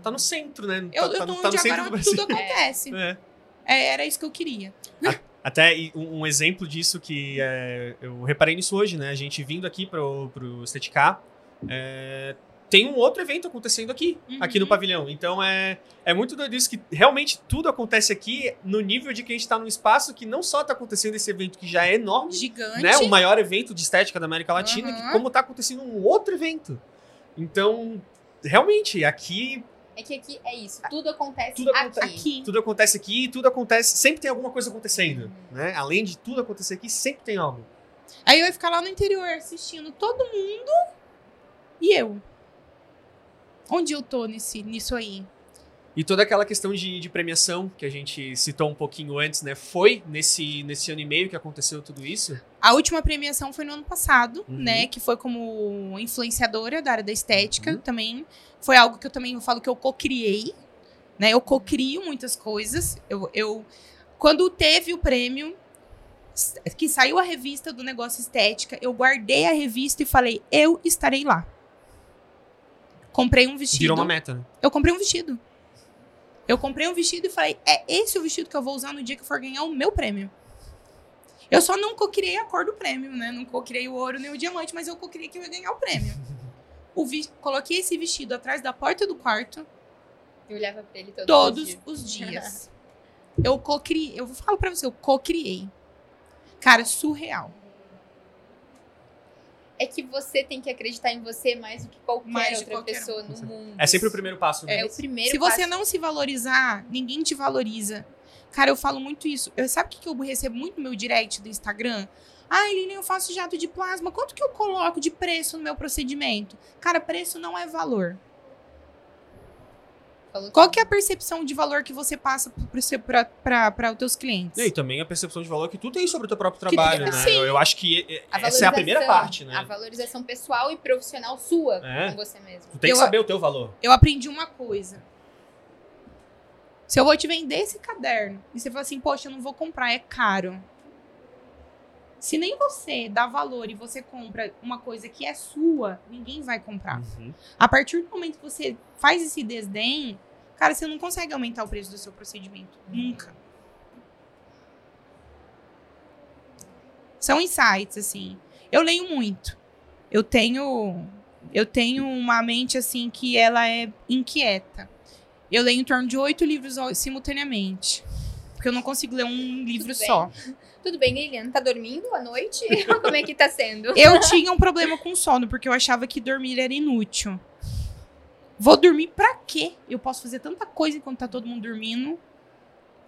Tá no centro, né? Eu, tá, eu tá tô tá onde do agora tudo acontece. É. É, era isso que eu queria. Até e um, um exemplo disso que é, eu reparei nisso hoje, né? A gente vindo aqui pro, pro Esteticá, é, tem um outro evento acontecendo aqui, Uhum. aqui no pavilhão. Então é, é muito doido isso que realmente tudo acontece aqui no nível de que a gente tá num espaço que não só tá acontecendo esse evento que já é enorme, Gigante. né? O maior evento de estética da América Latina, Uhum. que como tá acontecendo um outro evento. Então, realmente, aqui É que aqui é isso. Tudo acontece Tudo aqui. acontece Aqui. tudo acontece aqui, tudo acontece, sempre tem alguma coisa acontecendo, né? Além de tudo acontecer aqui, sempre tem algo. Aí eu ia ficar lá no interior assistindo todo mundo e eu. Onde eu tô nesse, nisso aí? E toda aquela questão de, de premiação que a gente citou um pouquinho antes, né? Foi nesse, nesse ano e meio que aconteceu tudo isso? A última premiação foi no ano passado, Uhum. né? Que foi como influenciadora da área da estética Uhum. também. Foi algo que eu também eu falo que eu co-criei, né? Eu co-crio muitas coisas. Eu, eu quando teve o prêmio que saiu a revista do negócio estética, eu guardei a revista e falei, eu estarei lá. Comprei um vestido. Virou uma meta, né? Eu comprei um vestido. Eu comprei um vestido e falei, é esse o vestido que eu vou usar no dia que eu for ganhar o meu prêmio. Eu só não cocriei a cor do prêmio, né? Não cocriei o ouro nem o diamante, mas eu cocriei que eu ia ganhar o prêmio. O vi- Coloquei esse vestido atrás da porta do quarto Eu olhava pra ele todos, todos os dias. os dias. [laughs] Eu cocriei, eu falo pra você, eu cocriei. Cara, surreal. É que você tem que acreditar em você mais do que qualquer Mais outra qualquer um. pessoa no mundo. É sempre o primeiro passo, né? É o primeiro Se você passo. não se valorizar, ninguém te valoriza. Cara, eu falo muito isso. Eu, sabe o que que eu recebo muito no meu direct do Instagram? Ai, Lilian, eu faço jato de plasma. Quanto que eu coloco de preço no meu procedimento? Cara, preço não é valor. Falou Qual que é a percepção de valor que você passa para os teus clientes? E também a percepção de valor que tu tem sobre o teu próprio Que trabalho, tem- né? sim. Eu, eu acho que é- A essa é a primeira parte, né? A valorização pessoal e profissional sua É. com você mesmo. Tu tem que Eu- saber o teu valor. Eu aprendi uma coisa. Se eu vou te vender esse caderno e você fala assim, poxa, eu não vou comprar, é caro. Se nem você dá valor e você compra uma coisa que é sua, ninguém vai comprar. Uhum. A partir do momento que você faz esse desdém, cara, você não consegue aumentar o preço do seu procedimento. Nunca. São insights, assim. Eu leio muito. Eu tenho. Eu tenho uma mente, assim, que ela é inquieta. Eu leio em torno de oito livros simultaneamente. Porque eu não consigo ler um livro Tudo só. Tudo bem, Lilian? Tá dormindo à noite? [laughs] Como é que tá sendo? Eu tinha um problema com sono, porque eu achava que dormir era inútil. Vou dormir pra quê? Eu posso fazer tanta coisa enquanto tá todo mundo dormindo.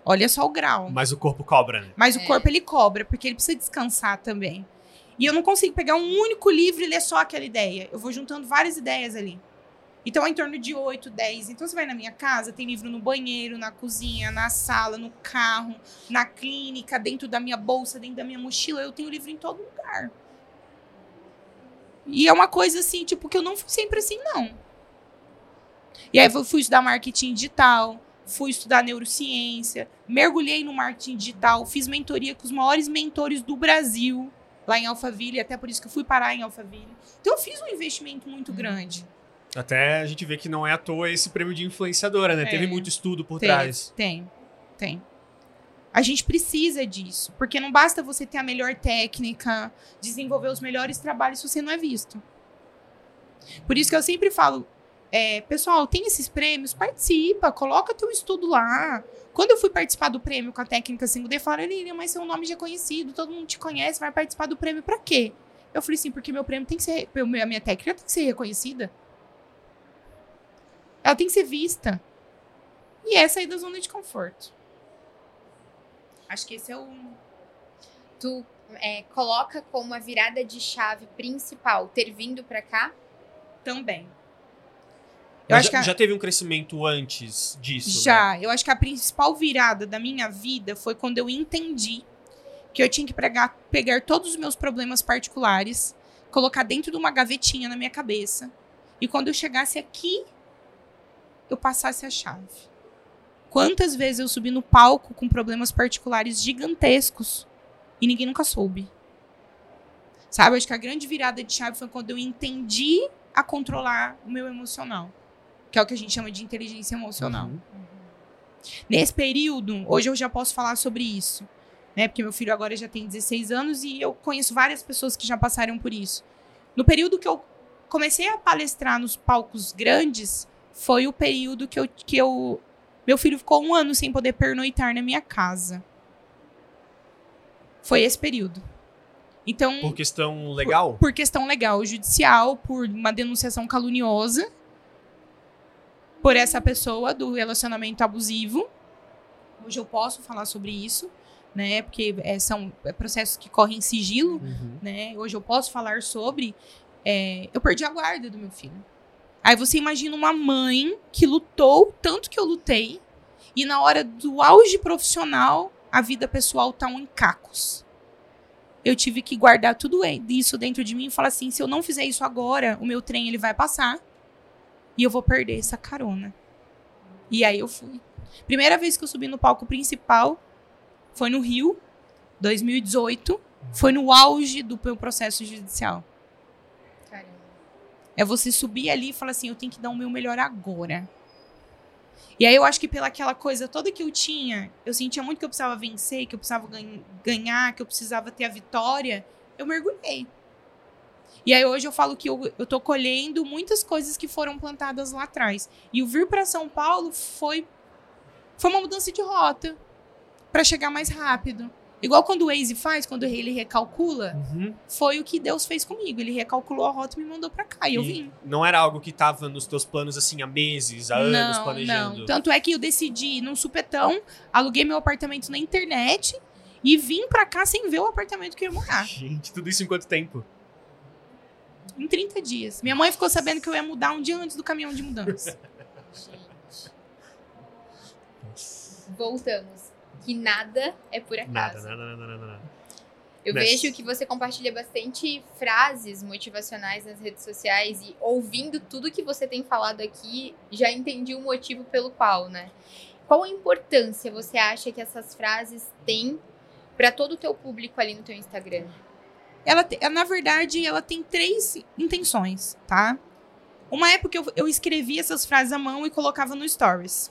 Olha só o grau. Mas o corpo cobra, né? Mas o É. corpo ele cobra, porque ele precisa descansar também. E eu não consigo pegar um único livro e ler só aquela ideia. Eu vou juntando várias ideias ali. Então é em torno de 8, 10. Então você vai na minha casa, tem livro no banheiro, na cozinha, na sala, no carro, na clínica, dentro da minha bolsa, dentro da minha mochila. Eu tenho livro em todo lugar. E é uma coisa assim, tipo, que eu não fui sempre assim, não. E aí eu fui estudar marketing digital, fui estudar neurociência, mergulhei no marketing digital, fiz mentoria com os maiores mentores do Brasil, lá em Alphaville, até por isso que eu fui parar em Alphaville. Então eu fiz um investimento muito grande. Até a gente vê que não é à toa esse prêmio de influenciadora, né? É. Teve muito estudo por Tem, trás. tem, tem. A gente precisa disso, porque não basta você ter a melhor técnica, desenvolver os melhores trabalhos se você não é visto. Por isso que eu sempre falo, é, pessoal, tem esses prêmios, participa, coloca teu estudo lá. Quando eu fui participar do prêmio com a técnica 5D, falaram, Lilian, mas seu nome já é conhecido, todo mundo te conhece, vai participar do prêmio pra quê? Eu falei assim, porque meu prêmio tem que ser, a minha técnica tem que ser reconhecida. Ela tem que ser vista. E é sair da zona de conforto. Acho que esse é o. Tu é, coloca como a virada de chave principal ter vindo para cá? Também. Eu acho já, que a... já teve um crescimento antes disso? Né? Já. Né? Eu acho que a principal virada da minha vida foi quando eu entendi que eu tinha que pregar, pegar todos os meus problemas particulares, colocar dentro de uma gavetinha na minha cabeça. E quando eu chegasse aqui, eu passasse a chave. Quantas vezes eu subi no palco com problemas particulares gigantescos e ninguém nunca soube? Sabe, acho que a grande virada de chave foi quando eu entendi a controlar o meu emocional, que é o que a gente chama de inteligência emocional. Uhum. Nesse período, hoje eu já posso falar sobre isso, né? Porque meu filho agora já tem 16 anos e eu conheço várias pessoas que já passaram por isso. No período que eu comecei a palestrar nos palcos grandes, foi o período que eu, que eu meu filho ficou um ano sem poder pernoitar na minha casa. Foi esse período. Então. Por questão legal? Por, por questão legal, judicial, por uma denunciação caluniosa por essa pessoa do relacionamento abusivo. Hoje eu posso falar sobre isso, né? Porque é, são processos que correm em sigilo, uhum. né? Hoje eu posso falar sobre. É, eu perdi a guarda do meu filho. Aí você imagina uma mãe que lutou tanto que eu lutei, e na hora do auge profissional, a vida pessoal tá um cacos. Eu tive que guardar tudo isso dentro de mim e falar assim: se eu não fizer isso agora, o meu trem ele vai passar e eu vou perder essa carona. E aí eu fui. Primeira vez que eu subi no palco principal foi no Rio, 2018. Foi no auge do meu processo judicial. É você subir ali e falar assim: eu tenho que dar o meu melhor agora. E aí eu acho que pela aquela coisa toda que eu tinha, eu sentia muito que eu precisava vencer, que eu precisava ganhar, que eu precisava ter a vitória, eu mergulhei. E aí hoje eu falo que eu, eu tô colhendo muitas coisas que foram plantadas lá atrás. E o vir para São Paulo foi foi uma mudança de rota para chegar mais rápido. Igual quando o Waze faz, quando ele recalcula, uhum. foi o que Deus fez comigo. Ele recalculou a rota e me mandou pra cá. E, e eu vim. Não era algo que tava nos teus planos assim há meses, há anos não, planejando? Não, Tanto é que eu decidi num supetão, aluguei meu apartamento na internet e vim pra cá sem ver o apartamento que eu ia morar. Gente, tudo isso em quanto tempo? Em 30 dias. Minha mãe ficou sabendo que eu ia mudar um dia antes do caminhão de mudança. [laughs] Gente. Voltamos que nada é por acaso. Nada, nada, nada, nada. nada. Eu vejo que você compartilha bastante frases motivacionais nas redes sociais e ouvindo tudo que você tem falado aqui, já entendi o motivo pelo qual, né? Qual a importância você acha que essas frases têm para todo o teu público ali no teu Instagram? Ela, na verdade, ela tem três intenções, tá? Uma época eu, eu escrevia essas frases à mão e colocava no Stories.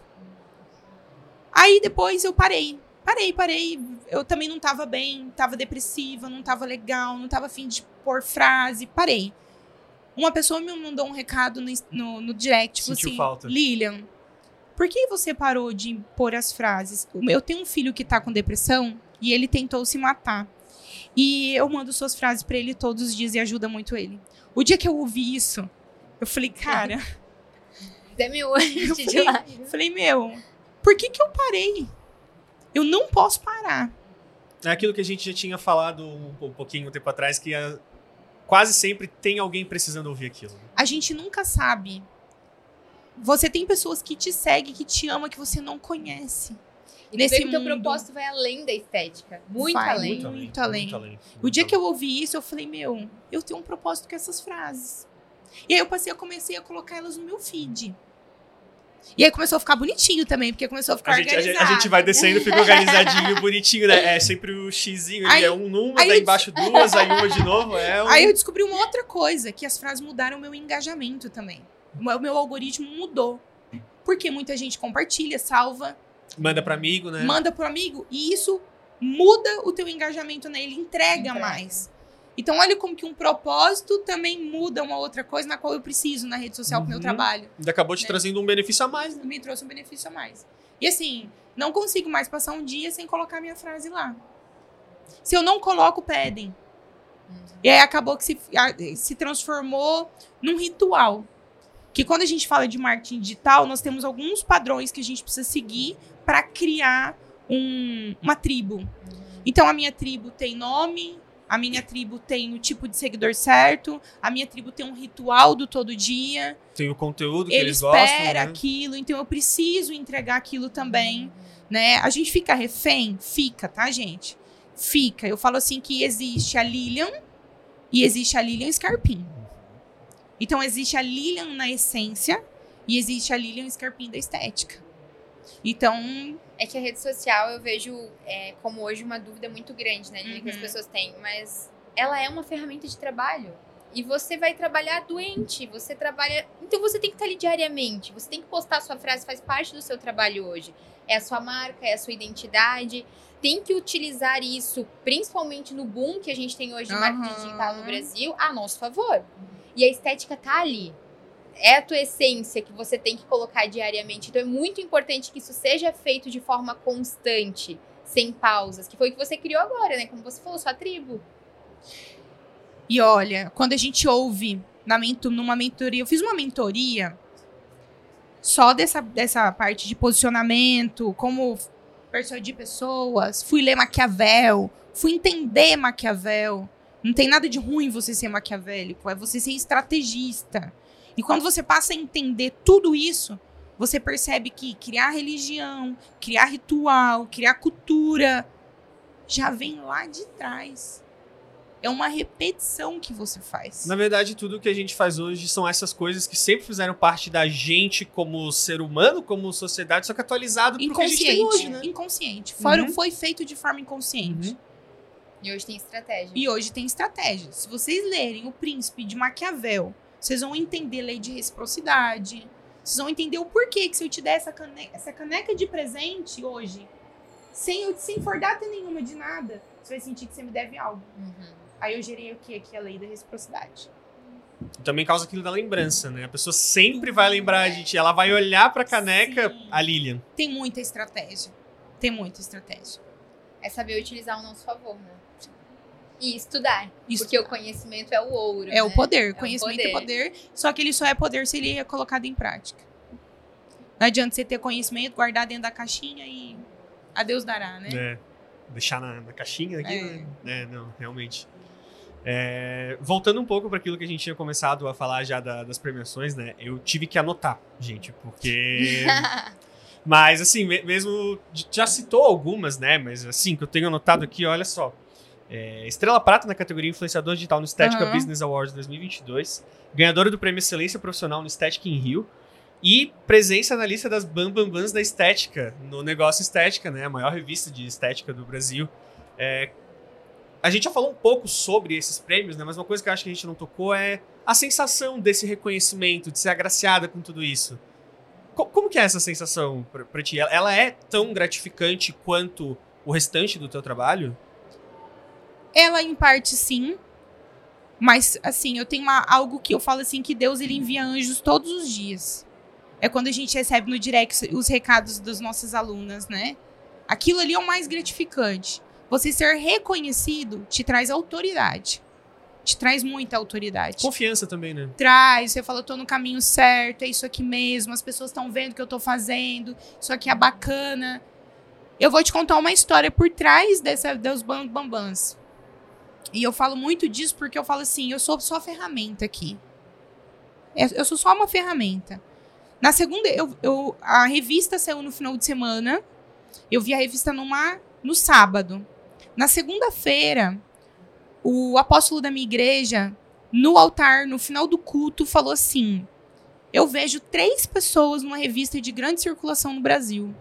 Aí depois eu parei. Parei, parei. Eu também não tava bem, tava depressiva, não tava legal, não tava afim de pôr frase. Parei. Uma pessoa me mandou um recado no, no, no direct, tipo assim, falta. Lilian, por que você parou de pôr as frases? Eu tenho um filho que tá com depressão e ele tentou se matar. E eu mando suas frases para ele todos os dias e ajuda muito ele. O dia que eu ouvi isso, eu falei, cara. Dê-me hoje [laughs] de falei, falei, meu, por que, que eu parei? Eu não posso parar. É aquilo que a gente já tinha falado um, um pouquinho um tempo atrás, que a, quase sempre tem alguém precisando ouvir aquilo. A gente nunca sabe. Você tem pessoas que te seguem, que te amam, que você não conhece. E nesse mundo, o teu propósito vai além da estética. Muito vai, além. Muito, além. Muito além. Muito além. o dia além. que eu ouvi isso, eu falei, meu, eu tenho um propósito com essas frases. E aí eu passei, eu comecei a colocar elas no meu feed. E aí começou a ficar bonitinho também, porque começou a ficar a gente, organizado. A gente, vai descendo, fica organizadinho, [laughs] bonitinho, né? É sempre o xizinho, aí, é um numa, daí embaixo duas, aí uma de novo. É um... Aí eu descobri uma outra coisa, que as frases mudaram o meu engajamento também. O meu algoritmo mudou. Porque muita gente compartilha, salva. Manda para amigo, né? Manda pro amigo. E isso muda o teu engajamento nele, entrega, entrega. mais. Então, olha como que um propósito também muda uma outra coisa na qual eu preciso na rede social pro meu Uhum. trabalho. Ainda acabou te Né? trazendo um benefício a mais, né? Me trouxe um benefício a mais. E assim, não consigo mais passar um dia sem colocar minha frase lá. Se eu não coloco, pedem. E aí acabou que se, se transformou num ritual. Que quando a gente fala de marketing digital, nós temos alguns padrões que a gente precisa seguir para criar um- uma tribo. Então a minha tribo tem nome, a minha tribo tem o tipo de seguidor certo, a minha tribo tem um ritual do todo dia Tem o conteúdo que ele eles espera gostam, né? aquilo, então eu preciso entregar aquilo também, né? A gente fica refém? Fica, tá, gente? Fica. Eu falo assim que existe a Lilian e existe a Lilian Scarpin. Então existe a Lilian na essência e existe a Lilian Scarpin da estética. Então, É que a rede social eu vejo é, como hoje uma dúvida muito grande, né, Lili, que as Uhum. pessoas têm. Mas ela é uma ferramenta de trabalho. E você vai trabalhar doente, você trabalha. Então você tem que estar ali diariamente. Você tem que postar a sua frase, faz parte do seu trabalho hoje. É a sua marca, é a sua identidade. Tem que utilizar isso, principalmente no boom que a gente tem hoje de marketing Aham. digital no Brasil, a nosso favor. E a estética tá ali. É a tua essência que você tem que colocar diariamente. Então é muito importante que isso seja feito de forma constante, sem pausas, que foi o que você criou agora, né? Como você falou, sua tribo. E olha, quando a gente ouve na mento, numa mentoria, eu fiz uma mentoria só dessa, dessa parte de posicionamento, como persuadir pessoas, fui ler Maquiavel, fui entender Maquiavel. Não tem nada de ruim você ser maquiavélico, é você ser estrategista. E quando você passa a entender tudo isso, você percebe que criar religião, criar ritual, criar cultura, já vem lá de trás. É uma repetição que você faz. Na verdade, tudo que a gente faz hoje são essas coisas que sempre fizeram parte da gente como ser humano, como sociedade, só que atualizado pro que a gente tem Inconsciente. hoje, né? Inconsciente. Foram- Uhum. Foi feito de forma inconsciente. Uhum. E hoje tem estratégia. E hoje tem estratégia. Se vocês lerem O Príncipe de Maquiavel, vocês vão entender lei de reciprocidade. Vocês vão entender o porquê que se eu te der essa caneca, essa caneca de presente hoje, sem, eu, sem for data nenhuma de nada, você vai sentir que você me deve algo. Uhum. Aí eu gerei o quê? Aqui a lei da reciprocidade. Também causa aquilo da lembrança, né? A pessoa sempre vai lembrar a gente, ela vai olhar pra caneca, Sim. a Lilian. Tem muita estratégia. Tem muita estratégia. É saber utilizar ao nosso favor, né? E estudar. Isso Porque o conhecimento é o ouro. É o né? poder. o Conhecimento é poder. poder. Só que ele só é poder se ele é colocado em prática. Não adianta você ter conhecimento, guardar dentro da caixinha e a Deus dará, né? né? Deixar na, na caixinha aqui, É. né? É, não, realmente. É, voltando um pouco para aquilo que a gente tinha começado a falar já da- das premiações, né? Eu tive que anotar, gente, porque. [laughs] Mas, assim, me- mesmo. Já citou algumas, né? Mas, assim, que eu tenho anotado aqui, olha só. É, Estrela Prata na categoria Influenciador Digital no Estética Aham. Business Awards 2022. Ganhadora do Prêmio Excelência Profissional no Estética em Rio. E presença na lista das Bambambans da Estética, no Negócio Estética, né? A maior revista de estética do Brasil. É, a gente já falou um pouco sobre esses prêmios, né? Mas uma coisa que eu acho que a gente não tocou é a sensação desse reconhecimento, de ser agraciada com tudo isso. Co- como que é essa sensação pra ti? Ela- Ela é tão gratificante quanto o restante do teu trabalho? Ela, em parte, sim. Mas, assim, eu tenho uma- algo que eu falo assim, que Deus, ele envia anjos todos os dias. É quando a gente recebe no direct os recados das nossas alunas, né? Aquilo ali é o mais gratificante. Você ser reconhecido te traz autoridade. Te traz muita autoridade. Confiança também, né? traz, você fala, eu tô no caminho certo, é isso aqui mesmo, as pessoas estão vendo o que eu tô fazendo, isso aqui é bacana. Eu vou te contar uma história por trás dessa, dos bam- bambans. E eu falo muito disso porque eu falo assim, eu sou só ferramenta aqui. É- Eu sou só uma ferramenta. Na segunda, eu, eu- a revista saiu no final de semana. Eu vi a revista numa, no sábado. Na segunda-feira, o apóstolo da minha igreja no altar, no final do culto, falou assim: Eu vejo três pessoas numa revista de grande circulação no Brasil.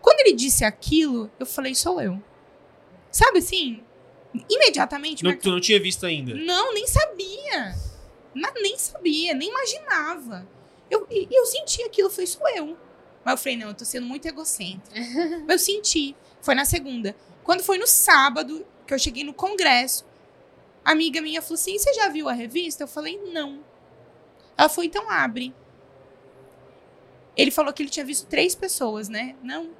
Quando ele disse aquilo, eu falei: Sou eu. Sabe assim? Imediatamente. Não, marca- tu não tinha visto ainda. Não, nem sabia. Nem sabia, nem imaginava. Eu, e eu senti aquilo, eu falei: Sou eu. Mas eu falei: Não, eu tô sendo muito egocêntrica. Mas [laughs] eu senti. Foi na segunda. Quando foi no sábado, que eu cheguei no congresso, A amiga minha falou assim: você já viu a revista? Eu falei, não. Ela falou, então abre. Ele falou que ele tinha visto três pessoas, né? Não.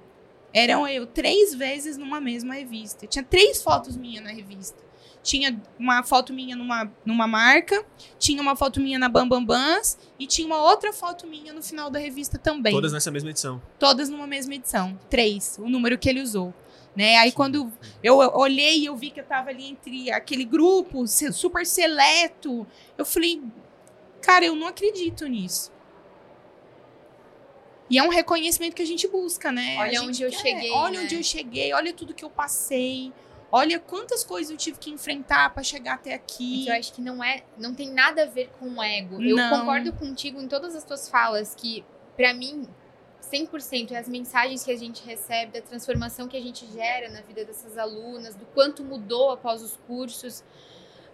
Eram eu três vezes numa mesma revista. Tinha três fotos minhas na revista. Tinha uma foto minha numa, numa marca, tinha uma foto minha na Bambambans e tinha uma outra foto minha no final da revista também. Todas nessa mesma edição. Todas numa mesma edição. Três, o número que ele usou. Né? Aí quando eu olhei e eu vi que eu tava ali entre aquele grupo super seleto, eu falei, cara, eu não acredito nisso. E é um reconhecimento que a gente busca, né? Olha onde eu cheguei. Olha né? onde eu cheguei, olha tudo que eu passei. Olha quantas coisas eu tive que enfrentar para chegar até aqui. Eu acho que não é, não tem nada a ver com o ego. Eu Não. concordo contigo em todas as tuas falas que pra mim 100% é as mensagens que a gente recebe, da transformação que a gente gera na vida dessas alunas, do quanto mudou após os cursos.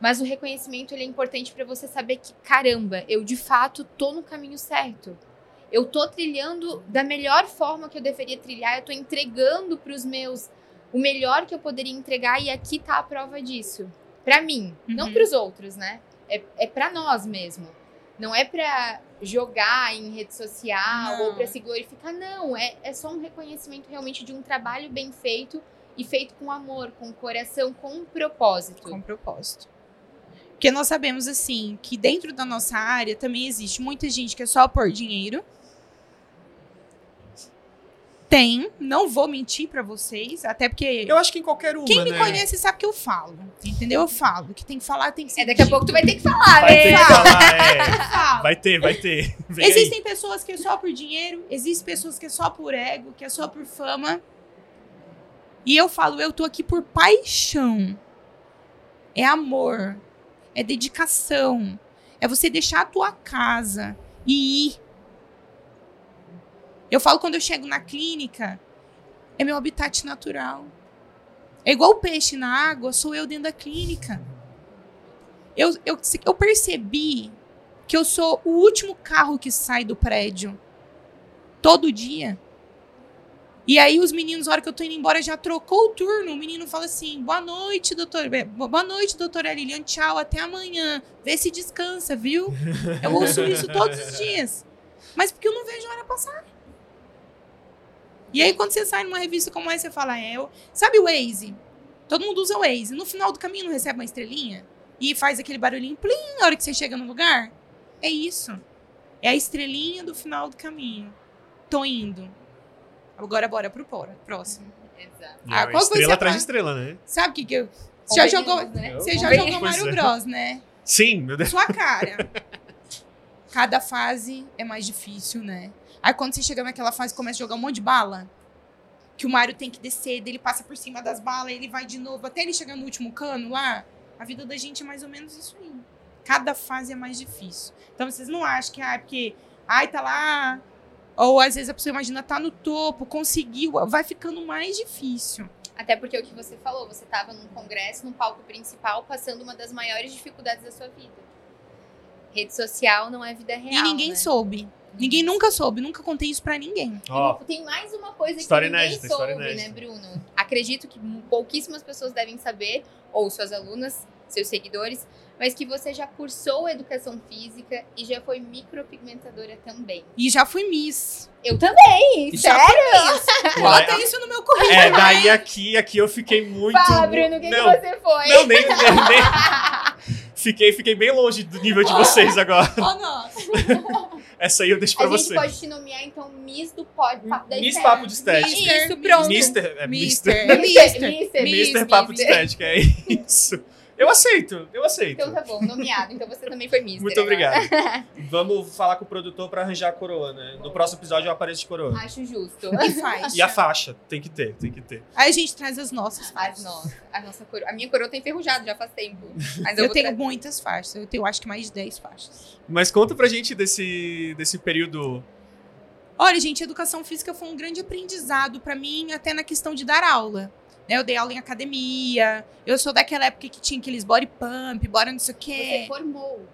Mas o reconhecimento ele é importante pra você saber que, caramba, eu de fato tô no caminho certo. Eu tô trilhando da melhor forma que eu deveria trilhar, eu tô entregando pros meus o melhor que eu poderia entregar e aqui tá a prova disso. Pra mim, não Uhum. pros outros, né? É, é para nós mesmo. Não é pra jogar em rede social Não. ou pra se glorificar, não. É, é só um reconhecimento realmente de um trabalho bem feito e feito com amor, com coração, com um propósito. com propósito. Porque nós sabemos, assim, que dentro da nossa área também existe muita gente que é só por dinheiro. Tem, não vou mentir pra vocês, até porque Eu acho que em qualquer uma, quem me né? conhece sabe que eu falo, entendeu? Eu falo, que tem que falar, tem que ser É, daqui a pouco tu vai ter que falar, Vai né? ter que falar, é. Vai ter, vai ter. Vem aí. Existem pessoas que é só por dinheiro, existem pessoas que é só por ego, que é só por fama. E eu falo, eu tô aqui por paixão. É amor, é dedicação, é você deixar a tua casa e ir. Eu falo quando eu chego na clínica, é meu habitat natural. É igual o peixe na água, sou eu dentro da clínica. Eu, eu, eu percebi que eu sou o último carro que sai do prédio. Todo dia. E aí os meninos, na hora que eu tô indo embora, já trocou o turno. O menino fala assim: boa noite, doutor. Boa noite, doutora Lilian. Tchau, até amanhã. Vê se descansa, viu? Eu ouço isso todos os dias. Mas porque eu não vejo a hora passar. E aí, quando você sai numa revista como essa, você fala, é, eu... sabe o Waze? Todo mundo usa o Waze. No final do caminho não recebe uma estrelinha? E faz aquele barulhinho plim na hora que você chega no lugar? É isso. É a estrelinha do final do caminho. Tô indo. Agora bora pro pora- próximo. Exato. Ah, qual estrela atrás de estrela, né? Sabe o que que eu... Você já jogou, né? você já jogou Mario é. Bros, né? Sim, meu Deus. Sua cara. Cada fase é mais difícil, né? Aí quando você chega naquela fase começa a jogar um monte de bala, que o Mario tem que descer, ele passa por cima das balas, ele vai de novo, até ele chegar no último cano lá, a vida da gente é mais ou menos isso aí. Cada fase é mais difícil. Então vocês não acham que, ah, é porque, ai, tá lá. Ou às vezes a pessoa imagina, tá no topo, conseguiu, vai ficando mais difícil. Até porque é o que você falou, você estava num congresso, num palco principal, passando uma das maiores dificuldades da sua vida. Rede social não é vida real. e ninguém né? soube. Ninguém nunca soube, nunca contei isso pra ninguém. E tem mais uma coisa História que ninguém inédita, soube, história inédita. né, Bruno? Acredito que pouquíssimas pessoas devem saber, ou suas alunas, seus seguidores, mas que você já cursou educação física e já foi micropigmentadora também. E já fui Miss. Eu também, sério? Bota isso no meu currículo. é, daí aqui, aqui eu fiquei muito. Fala, Bruno, o que, que você foi? não, nem, nem, nem- Fiquei, fiquei bem longe do nível de [laughs] vocês agora. Oh, nossa. Essa aí eu deixo pra A gente você. pode te nomear, então, Miss do pod, papo da Miss. Papo de Estética. Isso, pronto. Mister, é Mister. Mister. Mister, Mister. Mister, Mister Papo de Estética, é isso. Eu aceito, eu aceito. Então tá bom, nomeado. Então você também foi Mister. Muito obrigado. [laughs] Vamos falar com o produtor pra arranjar a coroa, né? No próximo episódio eu apareço de coroa. Acho justo. E faz. E a faixa, tem que ter, tem que ter. Aí a gente traz as nossas As faixas. nossas. A nossa coroa. A minha coroa tá enferrujada já faz tempo. Mas eu, Eu tenho trazer. muitas faixas. Eu tenho, acho que mais de 10 faixas. Mas conta pra gente desse, desse período. Olha, gente, educação física foi um grande aprendizado pra mim, até na questão de dar aula. Né, Eu dei aula em academia. Eu sou daquela época que tinha aqueles body pump, bora não sei o Você quê. formou.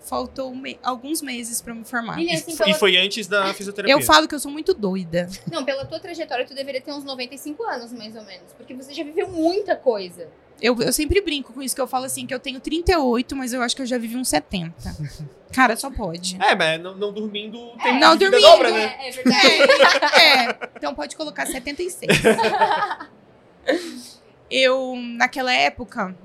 Faltou me- alguns meses pra me formar. E, assim, pela... e foi antes da fisioterapia. Eu falo que eu sou muito doida. Não, pela tua trajetória, tu deveria ter uns 95 anos, mais ou menos. Porque você já viveu muita coisa. Eu, eu sempre brinco com isso, que eu falo assim, que eu tenho 38, mas eu acho que eu já vivi uns 70. Cara, só pode. É, mas não, não dormindo tem não vida dormindo, dobra, né? É, é verdade. [laughs] É, então pode colocar 76. [laughs] Eu, naquela época,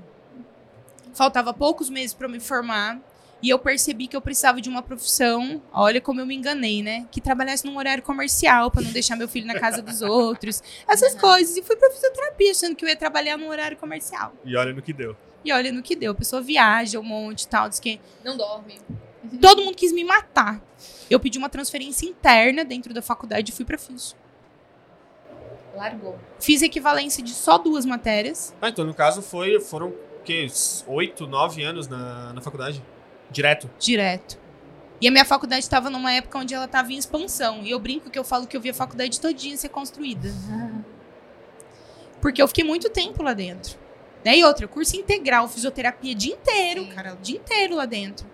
faltava poucos meses para me formar. E eu percebi que eu precisava de uma profissão, olha como eu me enganei, né? Que trabalhasse num horário comercial para não deixar meu filho na casa dos outros, essas coisas. E fui pra fisioterapia, achando que eu ia trabalhar num horário comercial. E olha no que deu. E olha no que deu. A pessoa viaja um monte e tal, diz que Não dorme. todo mundo quis me matar. Eu pedi uma transferência interna dentro da faculdade e fui pra FIS. Largou. Fiz equivalência de só duas matérias. Ah, então no caso foi, foram o quê? Oito, nove anos na, na faculdade? Direto. direto. E a minha faculdade estava numa época onde ela estava em expansão. E eu brinco que eu falo que eu vi a faculdade todinha ser construída. Porque eu fiquei muito tempo lá dentro. Né? E outra, curso integral, fisioterapia dia inteiro, Sim. cara, o dia inteiro lá dentro.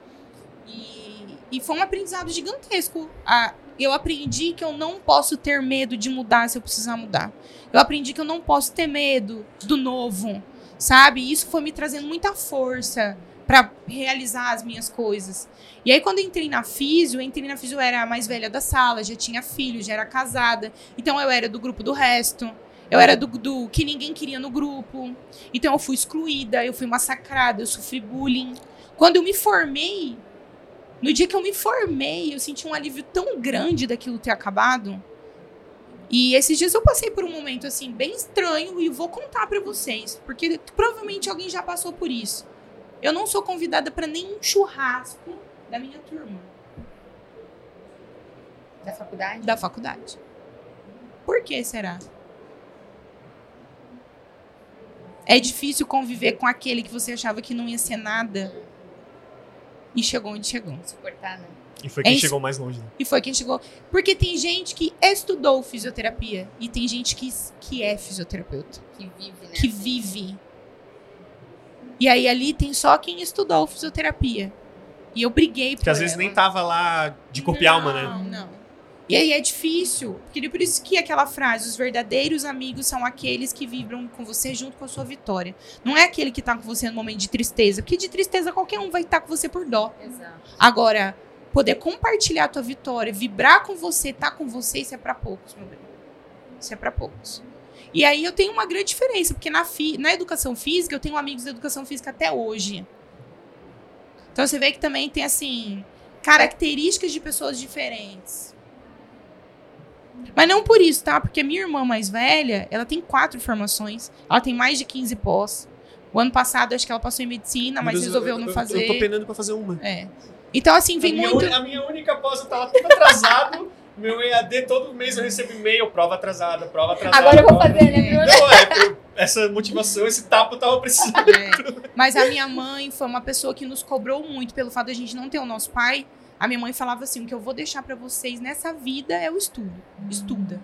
E, e foi um aprendizado gigantesco. A- eu aprendi que eu não posso ter medo de mudar se eu precisar mudar. Eu aprendi que eu não posso ter medo do novo, sabe? E isso foi me trazendo muita força para realizar as minhas coisas. E aí, quando eu entrei na físio, eu entrei na físio, eu era a mais velha da sala, já tinha filho, já era casada. Então, eu era do grupo do resto. Eu era do, do que ninguém queria no grupo. Então, eu fui excluída, eu fui massacrada, eu sofri bullying. Quando eu me formei, no dia que eu me formei, eu senti um alívio tão grande daquilo ter acabado. E esses dias eu passei por um momento assim bem estranho e vou contar pra vocês, porque provavelmente alguém já passou por isso. Eu não sou convidada pra nenhum churrasco da minha turma, Da faculdade? da faculdade. Por que será? É difícil conviver com aquele que você achava que não ia ser nada e chegou onde chegou. Suportar, né? E foi quem É chegou mais longe. Né? E foi quem chegou. Porque tem gente que estudou fisioterapia e tem gente que, que é fisioterapeuta, Que vive, né? que vive. E aí ali tem só quem estudou fisioterapia. E eu briguei por Porque às vezes nem tava lá de corpo e alma, né? Não, não. E aí é difícil. Porque por isso que aquela frase, os verdadeiros amigos são aqueles que vibram com você junto com a sua vitória. Não é aquele que tá com você no momento de tristeza. Porque de tristeza qualquer um vai estar com você por dó. Exato. Agora, poder compartilhar a tua vitória, vibrar com você, estar com você, isso é pra poucos, meu bem. Isso é pra poucos. E aí eu tenho uma grande diferença, porque na, fi- na educação física, eu tenho amigos da educação física até hoje. Então você vê que também tem, assim, características de pessoas diferentes. Mas não por isso, tá? Porque minha irmã mais velha, ela tem quatro formações, ela tem mais de 15 pós. O ano passado, acho que ela passou em medicina, mas Deus, resolveu eu- não eu- fazer. Eu tô penando pra fazer uma. É. Então, assim, vem a, muito. a minha única pós, eu tava todo atrasado. [laughs] meu EAD, todo mês eu recebo e-mail, prova atrasada, prova atrasada. Agora eu vou fazer, né, Bruno? Não, é, essa motivação, esse tapa eu tava precisando. É. Mas a minha mãe foi uma pessoa que nos cobrou muito pelo fato de a gente não ter o nosso pai. A minha mãe falava assim: o que eu vou deixar pra vocês nessa vida é o estudo. Estuda.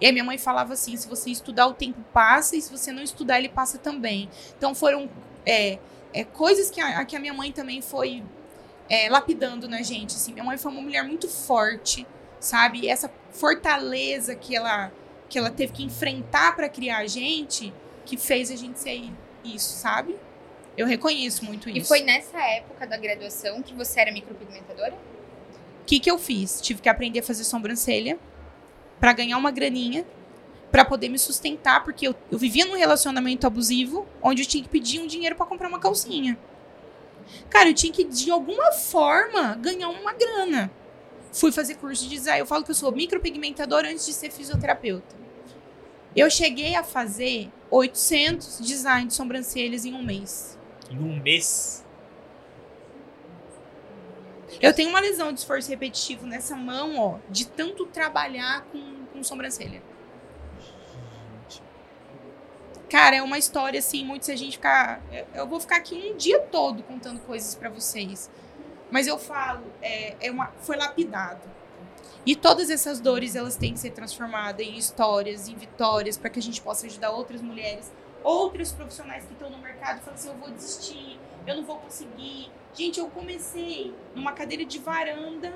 E a minha mãe falava assim: se você estudar, o tempo passa, e se você não estudar, ele passa também. Então foram é, é, coisas que a, que a minha mãe também foi é, lapidando na gente. Assim. Minha mãe foi uma mulher muito forte, sabe? E essa fortaleza que ela, que ela teve que enfrentar pra criar a gente, que fez a gente ser isso, sabe? Eu reconheço muito isso. E foi nessa época da graduação que você era micropigmentadora? O que, que eu fiz? Tive que aprender a fazer sobrancelha pra ganhar uma graninha, pra poder me sustentar, porque eu, eu vivia num relacionamento abusivo, onde eu tinha que pedir um dinheiro pra comprar uma calcinha. Cara, eu tinha que, de alguma forma, ganhar uma grana. Fui fazer curso de design. Eu falo que eu sou micropigmentadora antes de ser fisioterapeuta. Eu cheguei a fazer 800 designs de sobrancelhas em um mês. Em um mês. Eu tenho uma lesão de esforço repetitivo nessa mão, ó, de tanto trabalhar com, com sobrancelha. Cara, é uma história assim, muito se a gente ficar. eu- Eu vou ficar aqui um dia todo contando coisas pra vocês. Mas eu falo, é, é uma, foi lapidado. E todas essas dores, elas têm que ser transformadas em histórias, em vitórias, para que a gente possa ajudar outras mulheres, outros profissionais que estão no mercado falam assim: eu vou desistir, eu não vou conseguir. Gente, eu comecei numa cadeira de varanda.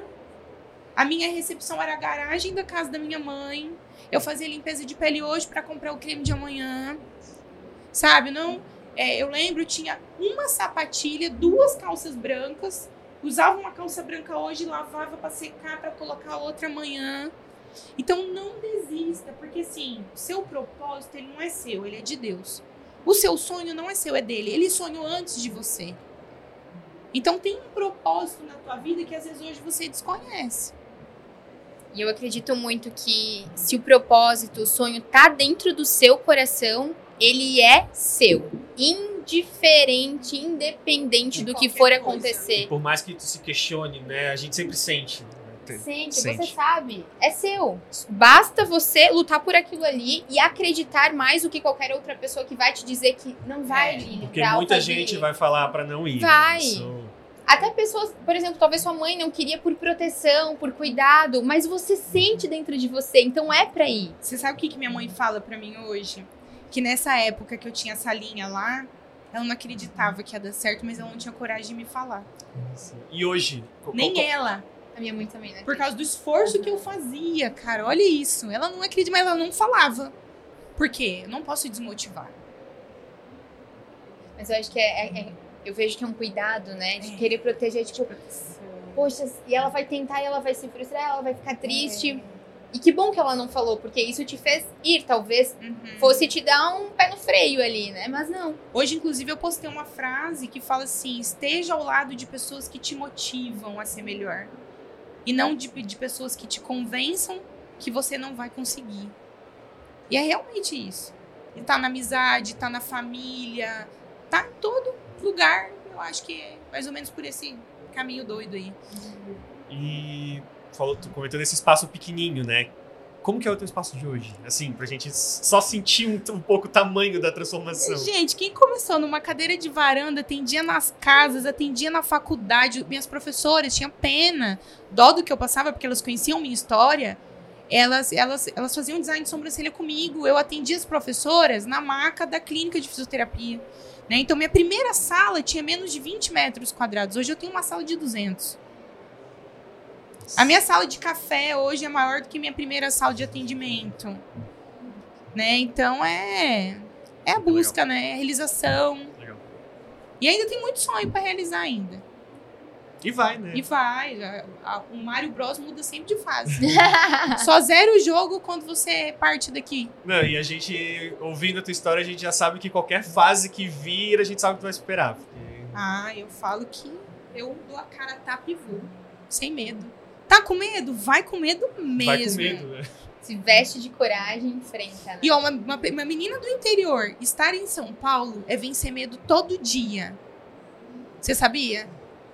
A minha recepção era a garagem da casa da minha mãe. Eu fazia limpeza de pele hoje para comprar o creme de amanhã. Sabe? Não. É, eu lembro, tinha uma sapatilha, duas calças brancas. Usava uma calça branca hoje, lavava para secar, para colocar outra amanhã. Então não desista, porque assim, seu propósito ele não é seu, ele é de Deus. O seu sonho não é seu, é dele. Ele sonhou antes de você. Então tem um propósito na tua vida que às vezes hoje você desconhece. E eu acredito muito que se o propósito, o sonho tá dentro do seu coração, ele é seu. Indiferente, independente do que for acontecer. Por mais que tu se questione, né? A gente sempre sente. Sente, Sente, você sabe. É seu. Basta você lutar por aquilo ali e acreditar mais do que qualquer outra pessoa que vai te dizer que não vai, é, Porque muita gente vai falar para não ir. Vai. Isso... Até pessoas, por exemplo, talvez sua mãe não queria por proteção, por cuidado, mas você sente dentro de você, então é pra ir. Você sabe o que, que minha mãe fala para mim hoje? Que nessa época que eu tinha essa linha lá, ela não acreditava que ia dar certo, mas ela não tinha coragem de me falar. E hoje? Nem qual, ela. A minha mãe também, né? Por causa do esforço que eu fazia, cara. Olha isso. Ela não acredita, mas ela não falava. Por quê? Eu não posso desmotivar. Mas eu acho que é, é, é eu vejo que é um cuidado, né? De é. querer proteger, tipo, poxa, e ela vai tentar e ela vai se frustrar, ela vai ficar triste. É. E que bom que ela não falou, porque isso te fez ir, talvez uhum. fosse te dar um pé no freio ali, né? Mas não. Hoje, inclusive, eu postei uma frase que fala assim: esteja ao lado de pessoas que te motivam a ser melhor. E não de, de pessoas que te convençam que você não vai conseguir. E é realmente isso. E tá na amizade, tá na família, tá em todo lugar, eu acho que é mais ou menos por esse caminho doido aí. E falou, tu comentou nesse espaço pequenininho, né? Como que é o teu espaço de hoje? Assim, pra gente só sentir um, um, pouco o tamanho da transformação. Gente, quem começou numa cadeira de varanda, atendia nas casas, atendia na faculdade, minhas professoras tinham pena, dó do que eu passava, porque elas conheciam minha história. Elas, elas, elas faziam design de sobrancelha comigo. Eu atendia as professoras na maca da clínica de fisioterapia. Né? Então, minha primeira sala tinha menos de 20 metros quadrados. Hoje eu tenho uma sala de 200. A minha sala de café hoje é maior do que minha primeira sala de atendimento. Né? Então, é, é a busca, Legal. né? É a realização. Legal. E ainda tem muito sonho para realizar ainda. E vai, né? E vai. O Mario Bros muda sempre de fase. [laughs] Só zero o jogo quando você parte daqui. Não, e a gente, ouvindo a tua história, a gente já sabe que qualquer fase que vir, a gente sabe que tu vai superar. Porque... Ah, eu falo que eu dou a cara tapa e vou. Sem medo. Tá com medo? Vai com medo mesmo. Vai com medo, né? Se veste de coragem e enfrenta. Né? E ó, uma, uma, uma menina do interior estar em São Paulo é vencer medo todo dia. Você sabia?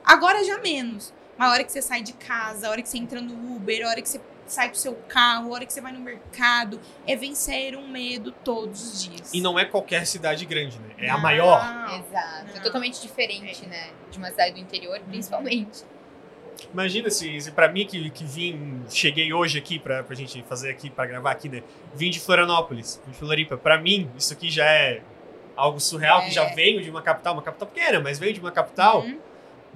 Agora já menos. Mas a hora que você sai de casa, a hora que você entra no Uber, a hora que você sai do seu carro, a hora que você vai no mercado, é vencer um medo todos os dias. E não é qualquer cidade grande, né? É não, a maior. Exato. Não. É totalmente diferente, é. né? De uma cidade do interior, principalmente. Imagina se, se para mim que, que vim, cheguei hoje aqui pra, pra gente fazer aqui, pra gravar aqui, né? Vim de Florianópolis, de Floripa. Pra mim, isso aqui já é algo surreal, é. que já veio de uma capital, uma capital pequena, mas veio de uma capital. Uhum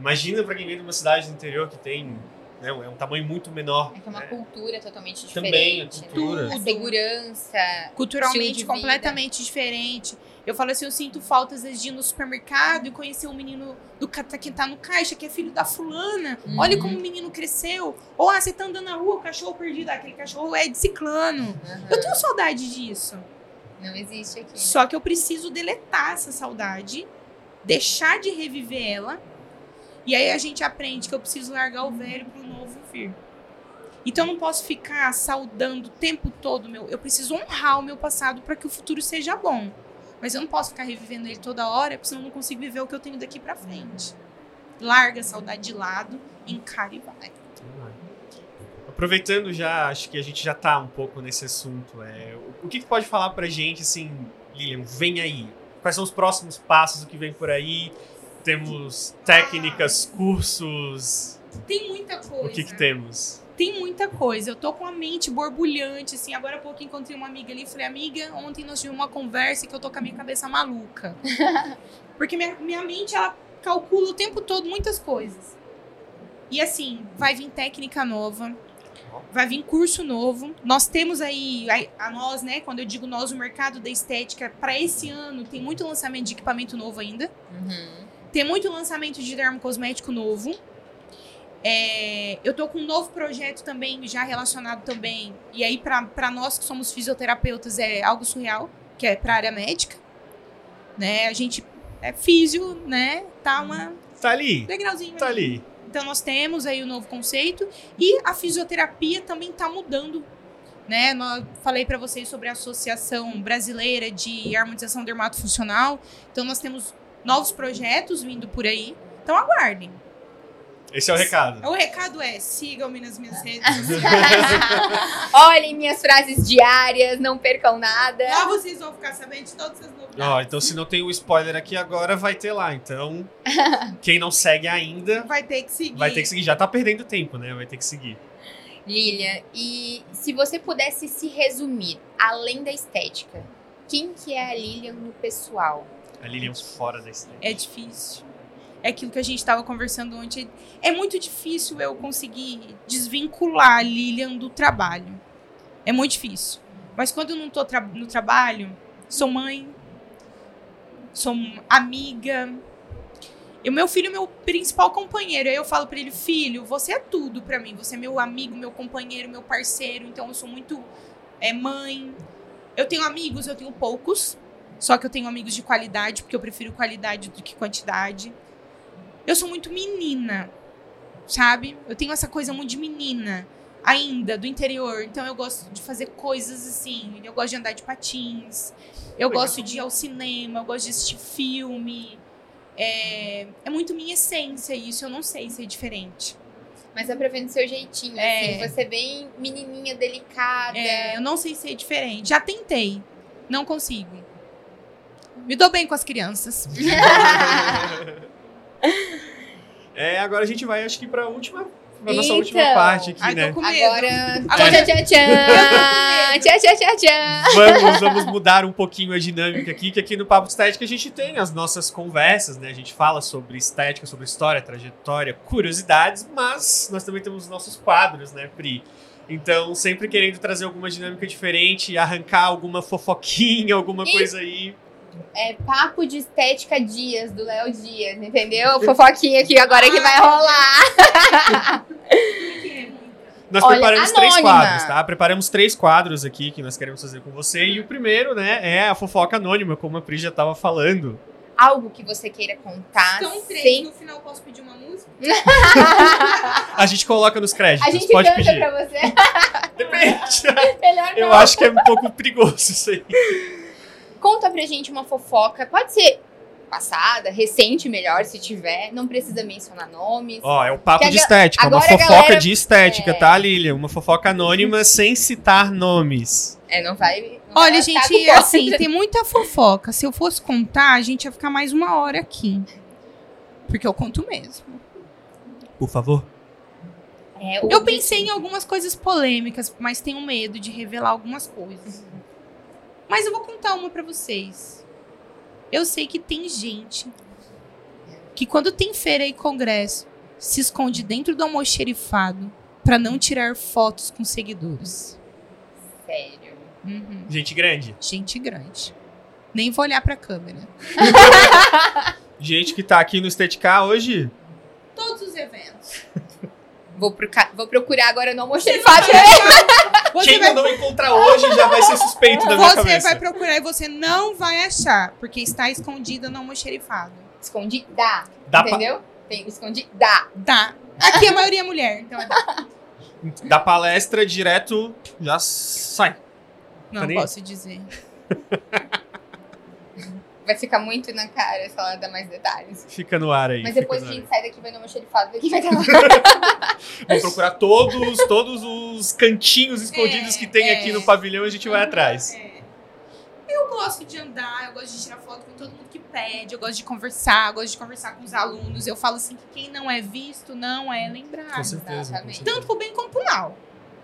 Imagina para quem vem de uma cidade do interior que tem né, é um tamanho muito menor. É que é uma né? cultura totalmente diferente. Também a cultura. Né? A segurança. Culturalmente completamente diferente. Eu falo assim, eu sinto falta às vezes de ir no supermercado e conhecer um menino do que tá no caixa, que é filho da fulana. Uhum. Olha como o menino cresceu. Ou ah, você tá andando na rua, o cachorro perdido, aquele cachorro é de ciclano. Uhum. Eu tenho saudade disso. Não existe aqui. Né? Só que eu preciso deletar essa saudade, deixar de reviver ela e aí a gente aprende que eu preciso largar o velho para o novo vir. Então eu não posso ficar saudando o tempo todo meu. Eu preciso honrar o meu passado para que o futuro seja bom. Mas eu não posso ficar revivendo ele toda hora, porque senão eu não consigo viver o que eu tenho daqui para frente. Larga a saudade de lado, encara e vai. Aproveitando já, acho que a gente já tá um pouco nesse assunto. É, o que, que pode falar pra gente, assim, Lilian, vem aí? Quais são os próximos passos, o que vem por aí? Temos técnicas, cursos. Tem muita coisa. O que, que temos? Tem muita coisa. Eu tô com a mente borbulhante, assim. Agora há pouco encontrei uma amiga ali e falei, amiga, ontem nós tivemos uma conversa que eu tô com a minha cabeça maluca. [laughs] Porque minha, minha mente, ela calcula o tempo todo muitas coisas. E assim, vai vir técnica nova. Vai vir curso novo. Nós temos aí, a, a nós, né? Quando eu digo nós, o mercado da estética, para esse ano, tem muito lançamento de equipamento novo ainda. Uhum. Tem muito lançamento de dermocosmético novo. É, eu tô com um novo projeto também, já relacionado também. E aí, para nós que somos fisioterapeutas, é algo surreal, que é para área médica. Né? A gente é físio, né? Tá uma. Tá ali. Degrauzinho. Tá ali. Então, nós temos aí o novo conceito. E a fisioterapia também tá mudando. Né? Eu falei para vocês sobre a Associação Brasileira de Harmonização Dermatofuncional. Então, nós temos novos projetos vindo por aí. Então, aguardem. Esse é o recado. O recado é: sigam-me nas minhas redes [laughs] sociais. Olhem minhas frases diárias, não percam nada. Lá vocês vão ficar sabendo de todas as novidades. Ó, então se não tem o spoiler aqui agora, vai ter lá. Então, [laughs] quem não segue ainda, Vai ter que seguir. vai ter que seguir. Já tá perdendo tempo, né? Vai ter que seguir. Lilian, e se você pudesse se resumir, além da estética, quem que é a Lilian no pessoal? A Lilian fora da estética. É difícil. É aquilo que a gente estava conversando ontem. É muito difícil eu conseguir desvincular a Lilian do trabalho. É muito difícil. Mas quando eu não tô tra no trabalho, sou mãe, sou amiga. E o meu filho é meu principal companheiro. Aí eu falo para ele, filho, você é tudo para mim. Você é meu amigo, meu companheiro, meu parceiro. Então eu sou muito é, mãe. Eu tenho amigos, eu tenho poucos. Só que eu tenho amigos de qualidade, porque eu prefiro qualidade do que quantidade. Eu sou muito menina, sabe? Eu tenho essa coisa muito de menina ainda, do interior. Então eu gosto de fazer coisas assim. Eu gosto de andar de patins. Eu gosto de ir ao cinema. Eu gosto de assistir filme. É, é muito minha essência isso. Eu não sei se é diferente. Mas é pra ver do seu jeitinho, É. assim, você é bem menininha, delicada. É, eu não sei se é diferente. Já tentei. Não consigo. Me dou bem com as crianças. [laughs] É, agora a gente vai, acho que pra última. Pra nossa Então. última parte aqui, Ai, né? Agora, Agora- tchau, tchau, tchau, tchau, tchau, tchau, tchau. Vamos, vamos mudar um pouquinho a dinâmica aqui, que aqui no Papo de Estética a gente tem as nossas conversas, né? A gente fala sobre estética, sobre história, trajetória, curiosidades, mas nós também temos os nossos quadros, né, Pri? Então, sempre querendo trazer alguma dinâmica diferente, arrancar alguma fofoquinha, alguma E- coisa aí. É papo de estética Dias, do Léo Dias, entendeu? [laughs] Fofoquinha aqui agora que vai rolar. [laughs] Nós Olha, preparamos três anônima. quadros, tá? Preparamos três quadros aqui que nós queremos fazer com você. E o primeiro, né, é a fofoca anônima, como a Pri já tava falando. Algo que você queira contar. São três. sem- No final, posso pedir uma música? [laughs] A gente coloca nos créditos, A gente pode canta pedir. pra você. Depende. Melhor Eu não. acho que é um pouco perigoso isso aí. Conta pra gente uma fofoca. Pode ser passada, recente, melhor, se tiver. Não precisa mencionar nomes. Ó, é o papo Que de estética, uma fofoca galera- de estética, é. tá, Lilian? Uma fofoca anônima sem citar nomes. É, não vai. não Olha, vai gente, assim, tem muita fofoca. Se eu fosse contar, a gente ia ficar mais uma hora aqui. Porque eu conto mesmo. Por favor. É, Eu pensei em algumas coisas polêmicas, mas tenho medo de revelar algumas coisas. Mas eu vou contar uma pra vocês. Eu sei que tem gente que quando tem feira e congresso se esconde dentro do almoxerifado pra não tirar fotos com seguidores. Sério. Uhum. Gente grande. Gente grande. Nem vou olhar pra câmera. [laughs] Gente que tá aqui no Esteticar hoje. Todos os eventos. [laughs] Vou, proca- vou procurar agora no almoxerifado. [laughs] Você Quem vai, não encontrar hoje já vai ser suspeito da minha você cabeça. vai procurar e você não vai achar, porque está escondida no almoxerifado. Escondida. Da, pa- entendeu? Tem escondida. Tá. Aqui a maioria é mulher, então é da palestra direto já sai. Não nem- posso dizer. Vai ficar muito na cara se ela dar mais detalhes. Fica no ar aí. Mas depois a gente sai daqui, vai no almoxerifado, daqui vai estar lá. [laughs] Vamos procurar todos, todos os cantinhos escondidos É, que tem é. aqui no pavilhão e a gente vai atrás. É. Eu gosto de andar, eu gosto de tirar foto com todo mundo que pede, eu gosto de conversar, eu gosto de conversar com os alunos. Eu falo assim que quem não é visto não é lembrado. Com certeza. Com certeza. Tanto pro bem como pro mal.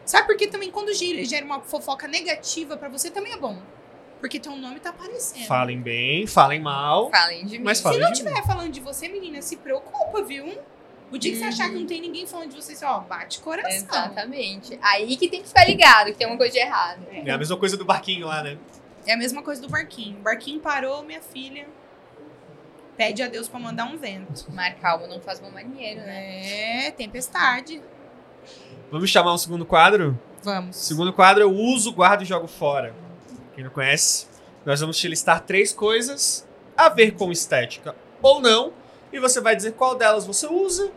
Sabe por que também quando gira- gera uma fofoca negativa pra você também é bom? Porque teu nome tá aparecendo. Falem bem, falem mal, Falem de mim. mas Se falem não de mim. estiver falando de você, menina, se preocupa, viu? O dia que você achar que não tem ninguém falando de você, você, ó, bate coração. Exatamente. Aí que tem que ficar ligado, que tem uma coisa de errado. É a mesma coisa do barquinho lá, né? É a mesma coisa do barquinho. O barquinho parou, minha filha. Pede a Deus pra mandar um vento. Mar calmo não faz bom marinheiro, né? É, tempestade. Vamos chamar um segundo quadro? Vamos. Segundo quadro, eu uso, guardo e jogo fora. Quem não conhece, nós vamos te listar três coisas a ver com estética ou não, e você vai dizer qual delas você usa,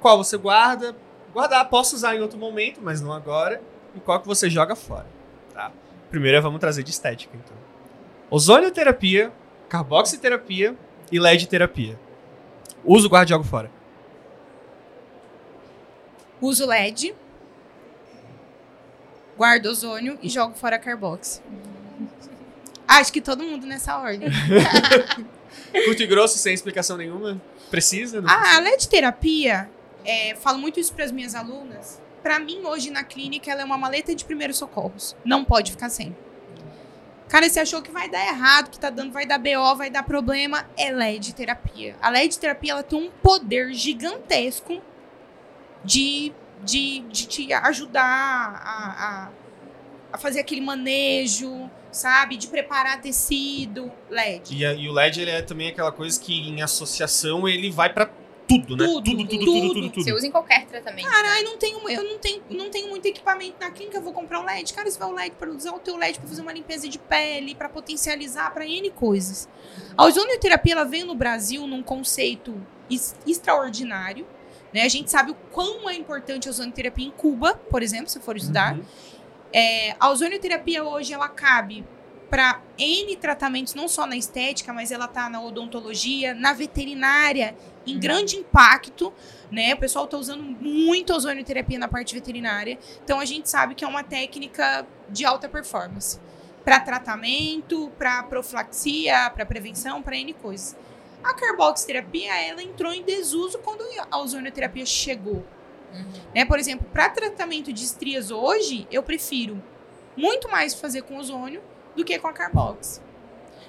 qual você guarda. Guardar, posso usar em outro momento, mas não agora, e qual que você joga fora. Tá? Primeiro vamos trazer de estética, então. Ozonioterapia, carboxiterapia e LED terapia. Uso, guarda e jogo fora. Uso LED. Guardo ozônio e jogo fora carbox. Acho que todo mundo nessa ordem. [laughs] Curto e grosso, sem explicação nenhuma? Precisa? Não Ah, a? LED terapia, é, falo muito isso para as minhas alunas. Para mim, hoje na clínica, ela é uma maleta de primeiros socorros. Não pode ficar sem. Cara, você achou que vai dar errado, que tá dando, vai dar BO, vai dar problema, é LED terapia. A LED terapia, ela tem um poder gigantesco de, de, de te ajudar a, a, a fazer aquele manejo, sabe? De preparar tecido, LED. E, a- e o LED ele é também aquela coisa que em associação ele vai pra tudo, né? Tudo, tudo, tudo, tudo. tudo, tudo, tudo. Você usa em qualquer tratamento. Caralho, não tenho, eu não tenho, não tenho muito equipamento na clínica, eu vou comprar um LED. Cara, você vai o LED para usar o teu LED para fazer uma limpeza de pele, para potencializar, para N coisas. A ozonioterapia ela veio no Brasil num conceito extraordinário. Né? A gente sabe o quão é importante a ozonioterapia em Cuba, por exemplo, se for estudar. Uhum. É, a ozonioterapia hoje ela cabe para N tratamentos, não só na estética, mas ela tá na odontologia, na veterinária, em Uhum. grande impacto, né? O pessoal tá usando muito ozonioterapia na parte veterinária. Então a gente sabe que é uma técnica de alta performance para tratamento, para profilaxia, para prevenção, para N coisas. A carboxiterapia, ela entrou em desuso quando a ozonioterapia chegou. Uhum. Né? Por exemplo, para tratamento de estrias hoje, eu prefiro muito mais fazer com ozônio do que com a carbox.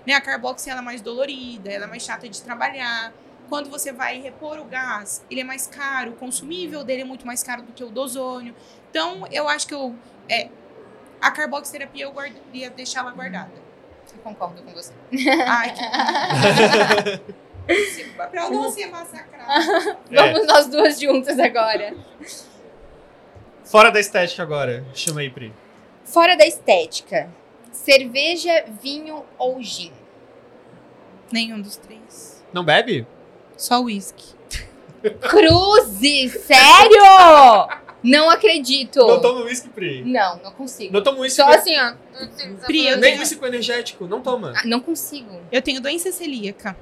Né? A carbox ela é mais dolorida, ela é mais chata de trabalhar. Quando você vai repor o gás, ele é mais caro, o consumível dele é muito mais caro do que o do ozônio. Então, eu acho que eu, é, a carboxterapia eu guardaria, deixar ela guardada. Eu concordo com você. Ai, que... [laughs] pra não ser massacrada. [laughs] É. Vamos nós duas juntas agora. Fora da estética agora. Chama aí, Pri. Fora da estética. Cerveja, vinho ou gin? Nenhum dos três. Não bebe? Só uísque. [laughs] Cruze, sério? Não acredito. Não toma uísque, Pri. Não, não consigo. Não toma uísque. Só assim, ó. Pri, eu Nem uísque com energético. Não toma. Ah, não consigo. Eu tenho doença celíaca.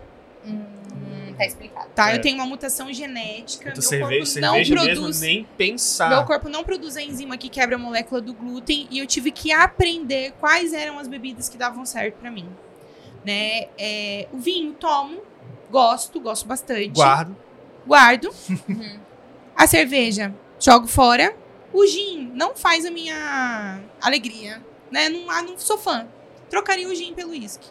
Tá explicado. Tá, É. eu tenho uma mutação genética. Tu meu cerveja, corpo não cerveja produz. mesmo, nem pensar. Meu corpo não produz a enzima que quebra a molécula do glúten e eu tive que aprender quais eram as bebidas que davam certo pra mim. Né? É, o vinho tomo, gosto, gosto bastante. Guardo. Guardo. Uhum. A cerveja, jogo fora. O gin não faz a minha alegria, né? Não, ah, não sou fã. Trocaria o gin pelo uísque.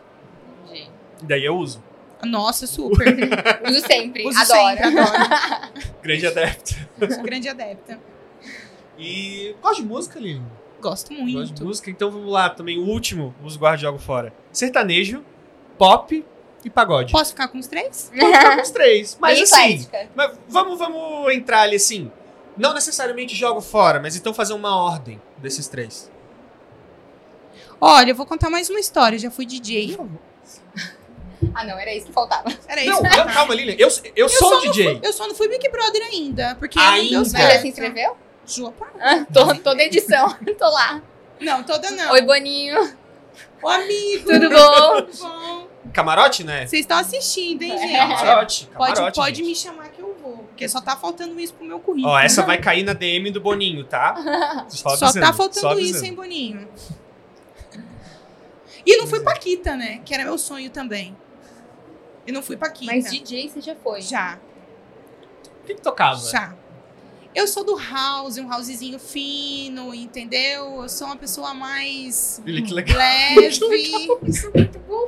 Daí eu uso. Nossa, super. [laughs] Uso sempre, Uso adoro. sempre, adoro. [laughs] Grande adepto. Sou grande adepta. E gosto de música, Lili. Gosto Gosto muito. de música. Então vamos lá. Também o último, uso, guardo e jogo fora. Sertanejo, pop e pagode. Posso ficar com os três? Pode ficar com os três. [laughs] Mas Bem assim, eclética. mas vamos, vamos entrar ali assim. Não necessariamente jogo fora, mas então fazer uma ordem desses três. Olha, eu vou contar mais uma história. Já fui DJ. Ah, não, era isso que faltava. Era isso. Não, não, calma, Lilian. Eu, eu, sou só um DJ. Eu só não fui Big Brother ainda, porque Ainda. Mas já se inscreveu? Ju, pá. Ah, tô, toda edição. [laughs] tô lá. Não, toda não. Oi, Boninho. Ô, amigo. Tudo bom? Tudo bom? Camarote, né? Vocês estão assistindo, hein, É. gente? Camarote. Pode, camarote, pode gente. me chamar que eu vou. Porque só tá faltando isso pro meu currículo. Ó, essa vai cair na DM do Boninho, tá? [laughs] Só, Só tá faltando só isso, hein, Boninho? E não fui Paquita, né? Que era meu sonho também. E não fui Paquita. Mas DJ você já foi. Já, O que, que tocava? já. Eu sou do house, um housezinho fino, entendeu? Eu sou uma pessoa mais que legal. leve. [laughs] Isso é muito bom.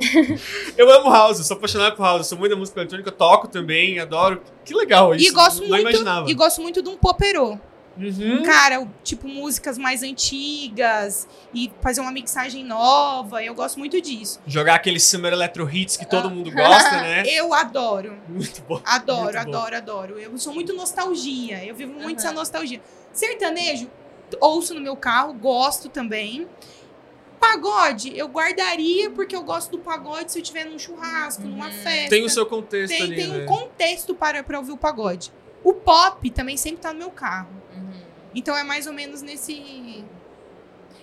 Eu amo house, eu sou apaixonado por house, eu sou muito da música eletrônica, eu toco também, adoro. Que legal isso. E gosto não muito, imaginava. e gosto muito de um poperô. Uhum. Cara, o- tipo músicas mais antigas e fazer uma mixagem nova. Eu gosto muito disso. Jogar aqueles summer electro hits que todo mundo gosta, né? [laughs] Eu adoro. Muito bom. Adoro, Muito bom. adoro, adoro. Eu sou muito nostalgia. Eu vivo muito essa Aham. nostalgia. Sertanejo, ouço no meu carro, gosto também. Pagode, eu guardaria porque eu gosto do pagode se eu estiver num churrasco, numa Uhum. festa. Tem o seu contexto Tem- ali, tem né? um contexto para, para ouvir o pagode. O pop também sempre tá no meu carro. Uhum. Então é mais ou menos nesse.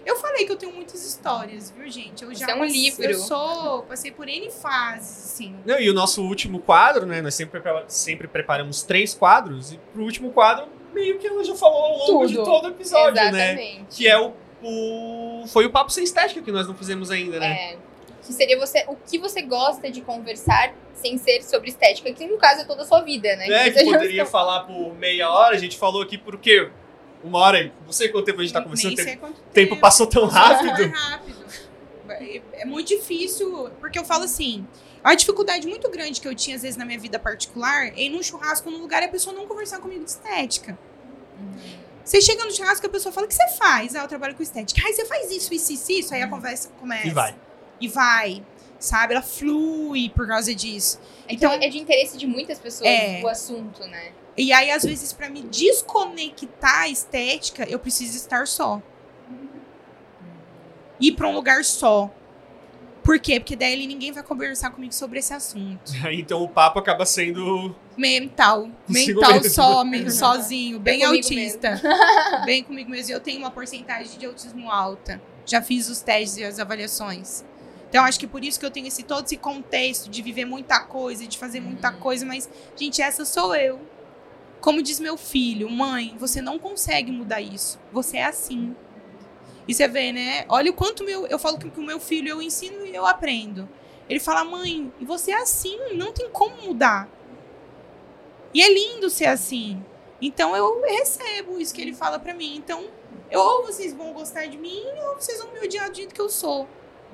Eu falei que eu tenho muitas histórias, viu, gente? Eu já é um livro. Eu sou, passei por N fases, assim. Não, e o nosso último quadro, né? Nós sempre, sempre preparamos três quadros, e pro último quadro, meio que ela já falou ao longo de Tudo. todo o episódio, né? Exatamente. Que é o, o. Foi o papo sem estética que nós não fizemos ainda, né? É. Que seria você, o que você gosta de conversar sem ser sobre estética, que no caso é toda a sua vida, né? É, você que já [laughs] poderia está- falar por meia hora, a gente falou aqui por quê? Uma hora e. Não sei quanto tempo a gente tá Nem conversando. O sei tempo, quanto tempo passou tão rápido. É- É muito difícil, porque eu falo assim, a dificuldade muito grande que eu tinha, às vezes, na minha vida particular, é ir num churrasco num lugar e a pessoa não conversar comigo de estética. Você chega no churrasco e a pessoa fala, o que você faz? Ah, eu trabalho com estética. Ah, você faz isso, isso, isso, isso. Aí a conversa começa. E vai. E vai. Sabe? Ela flui por causa disso. Então, Então- é de interesse de muitas pessoas É. o assunto, né? E aí, às vezes, pra me desconectar a estética, eu preciso estar só. Ir pra um lugar só. Por quê? Porque daí ninguém vai conversar comigo sobre esse assunto. [laughs] Então o papo acaba sendo. Mental. Mental mesmo. só, me- sozinho, bem comigo autista. [laughs] bem comigo mesmo. Eu tenho uma porcentagem de autismo alta. Já fiz os testes e as avaliações. Então, acho que por isso que eu tenho esse, todo esse contexto de viver muita coisa, de fazer muita Uhum. coisa, mas, gente, essa sou eu. Como diz meu filho, mãe, você não consegue mudar isso. Você é assim. E você vê, né? Olha o quanto meu, eu falo que o meu filho eu ensino e eu aprendo. Ele fala, mãe, e você é assim, não tem como mudar. E é lindo ser assim. Então eu recebo isso que ele fala pra mim. Então, eu, ou vocês vão gostar de mim, ou vocês vão me odiar do jeito que eu sou.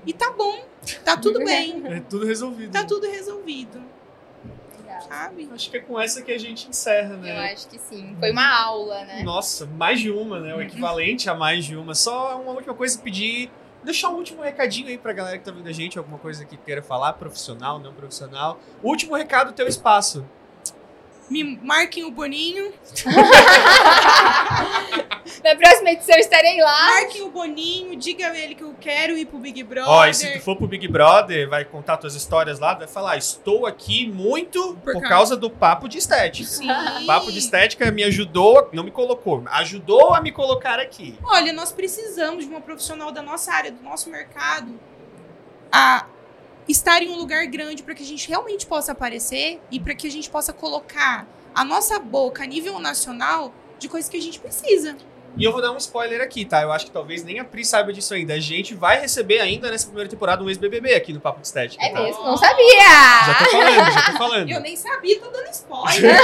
E tá bom, tá tudo bem, É tudo resolvido. tá tudo resolvido, Legal. sabe? Acho que é com essa que a gente encerra, Eu né? acho que sim. Foi uma aula, né? Nossa, mais de uma, né? O equivalente a mais de uma. Só uma última coisa pedir. Deixar um último recadinho aí pra galera que tá vendo a gente, alguma coisa que queira falar, profissional, não profissional. Último recado, teu espaço. Me marquem o Boninho, [laughs] Na próxima edição estarei lá. marquem o Boninho, diga a ele que eu quero ir pro Big Brother. Ó, e se tu for pro Big Brother, vai contar tuas histórias lá, vai falar, estou aqui muito por, Por causa do papo de estética. Sim. O papo de estética me ajudou, não me colocou, ajudou a me colocar aqui. Olha, nós precisamos de uma profissional da nossa área, do nosso mercado, a estar em um lugar grande para que a gente realmente possa aparecer e para que a gente possa colocar a nossa boca a nível nacional de coisas que a gente precisa. E eu vou dar um spoiler aqui, tá? Eu acho que talvez nem a Pri saiba disso ainda. A gente vai receber ainda nessa primeira temporada um ex-BBB aqui no Papo de Estética. É tá? mesmo? Não sabia! Já tô falando, já tô falando. Eu nem sabia, tô dando spoiler.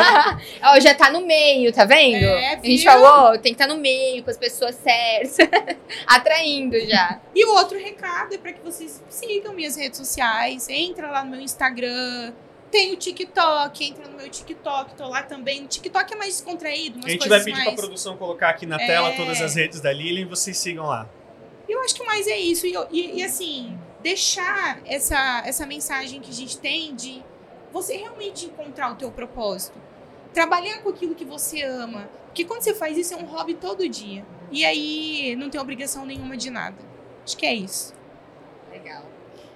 [laughs] Ó, já tá no meio, tá vendo? É, a gente viu? falou, tem que estar no meio, com as pessoas certas. [laughs] Atraindo já. e o outro recado é para que vocês sigam minhas redes sociais, entra lá no meu Instagram, tem o TikTok, entra no meu TikTok, tô lá também. O TikTok é mais descontraído, A gente vai pedir mais... pra produção colocar aqui na É. tela todas as redes da Lilian e vocês sigam lá. Eu acho que mais é isso. E, e- e, assim, deixar essa, essa mensagem que a gente tem de você realmente encontrar o teu propósito. Trabalhar com aquilo que você ama. Porque quando você faz isso, é um hobby todo dia. E aí, não tem obrigação nenhuma de nada. Acho que é isso. Legal.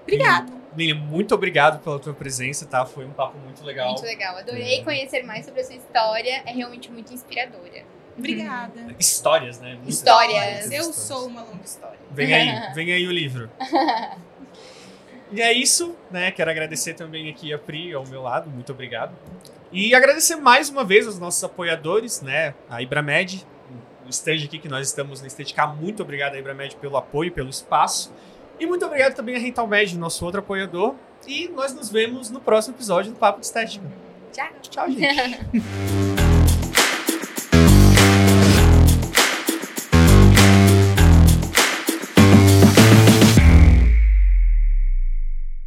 Obrigada. Lilian, muito obrigado pela tua presença, tá? Foi um papo muito legal. Muito legal. Adorei É. conhecer mais sobre a sua história. É realmente muito inspiradora. Obrigada. Histórias, né? Muitas Histórias. muitas Eu histórias. sou uma longa história. Vem aí, [laughs] vem aí o livro. [laughs] E é isso, né? Quero agradecer também aqui a Pri ao meu lado, muito obrigado. E agradecer mais uma vez aos nossos apoiadores, né? A Ibramed, o stand aqui que nós estamos na Estética. Muito obrigado a Ibramed pelo apoio, pelo espaço. E muito obrigado também a Rental Med, nosso outro apoiador. E nós nos vemos no próximo episódio do Papo de Estética. Tchau. Tchau, gente. [laughs]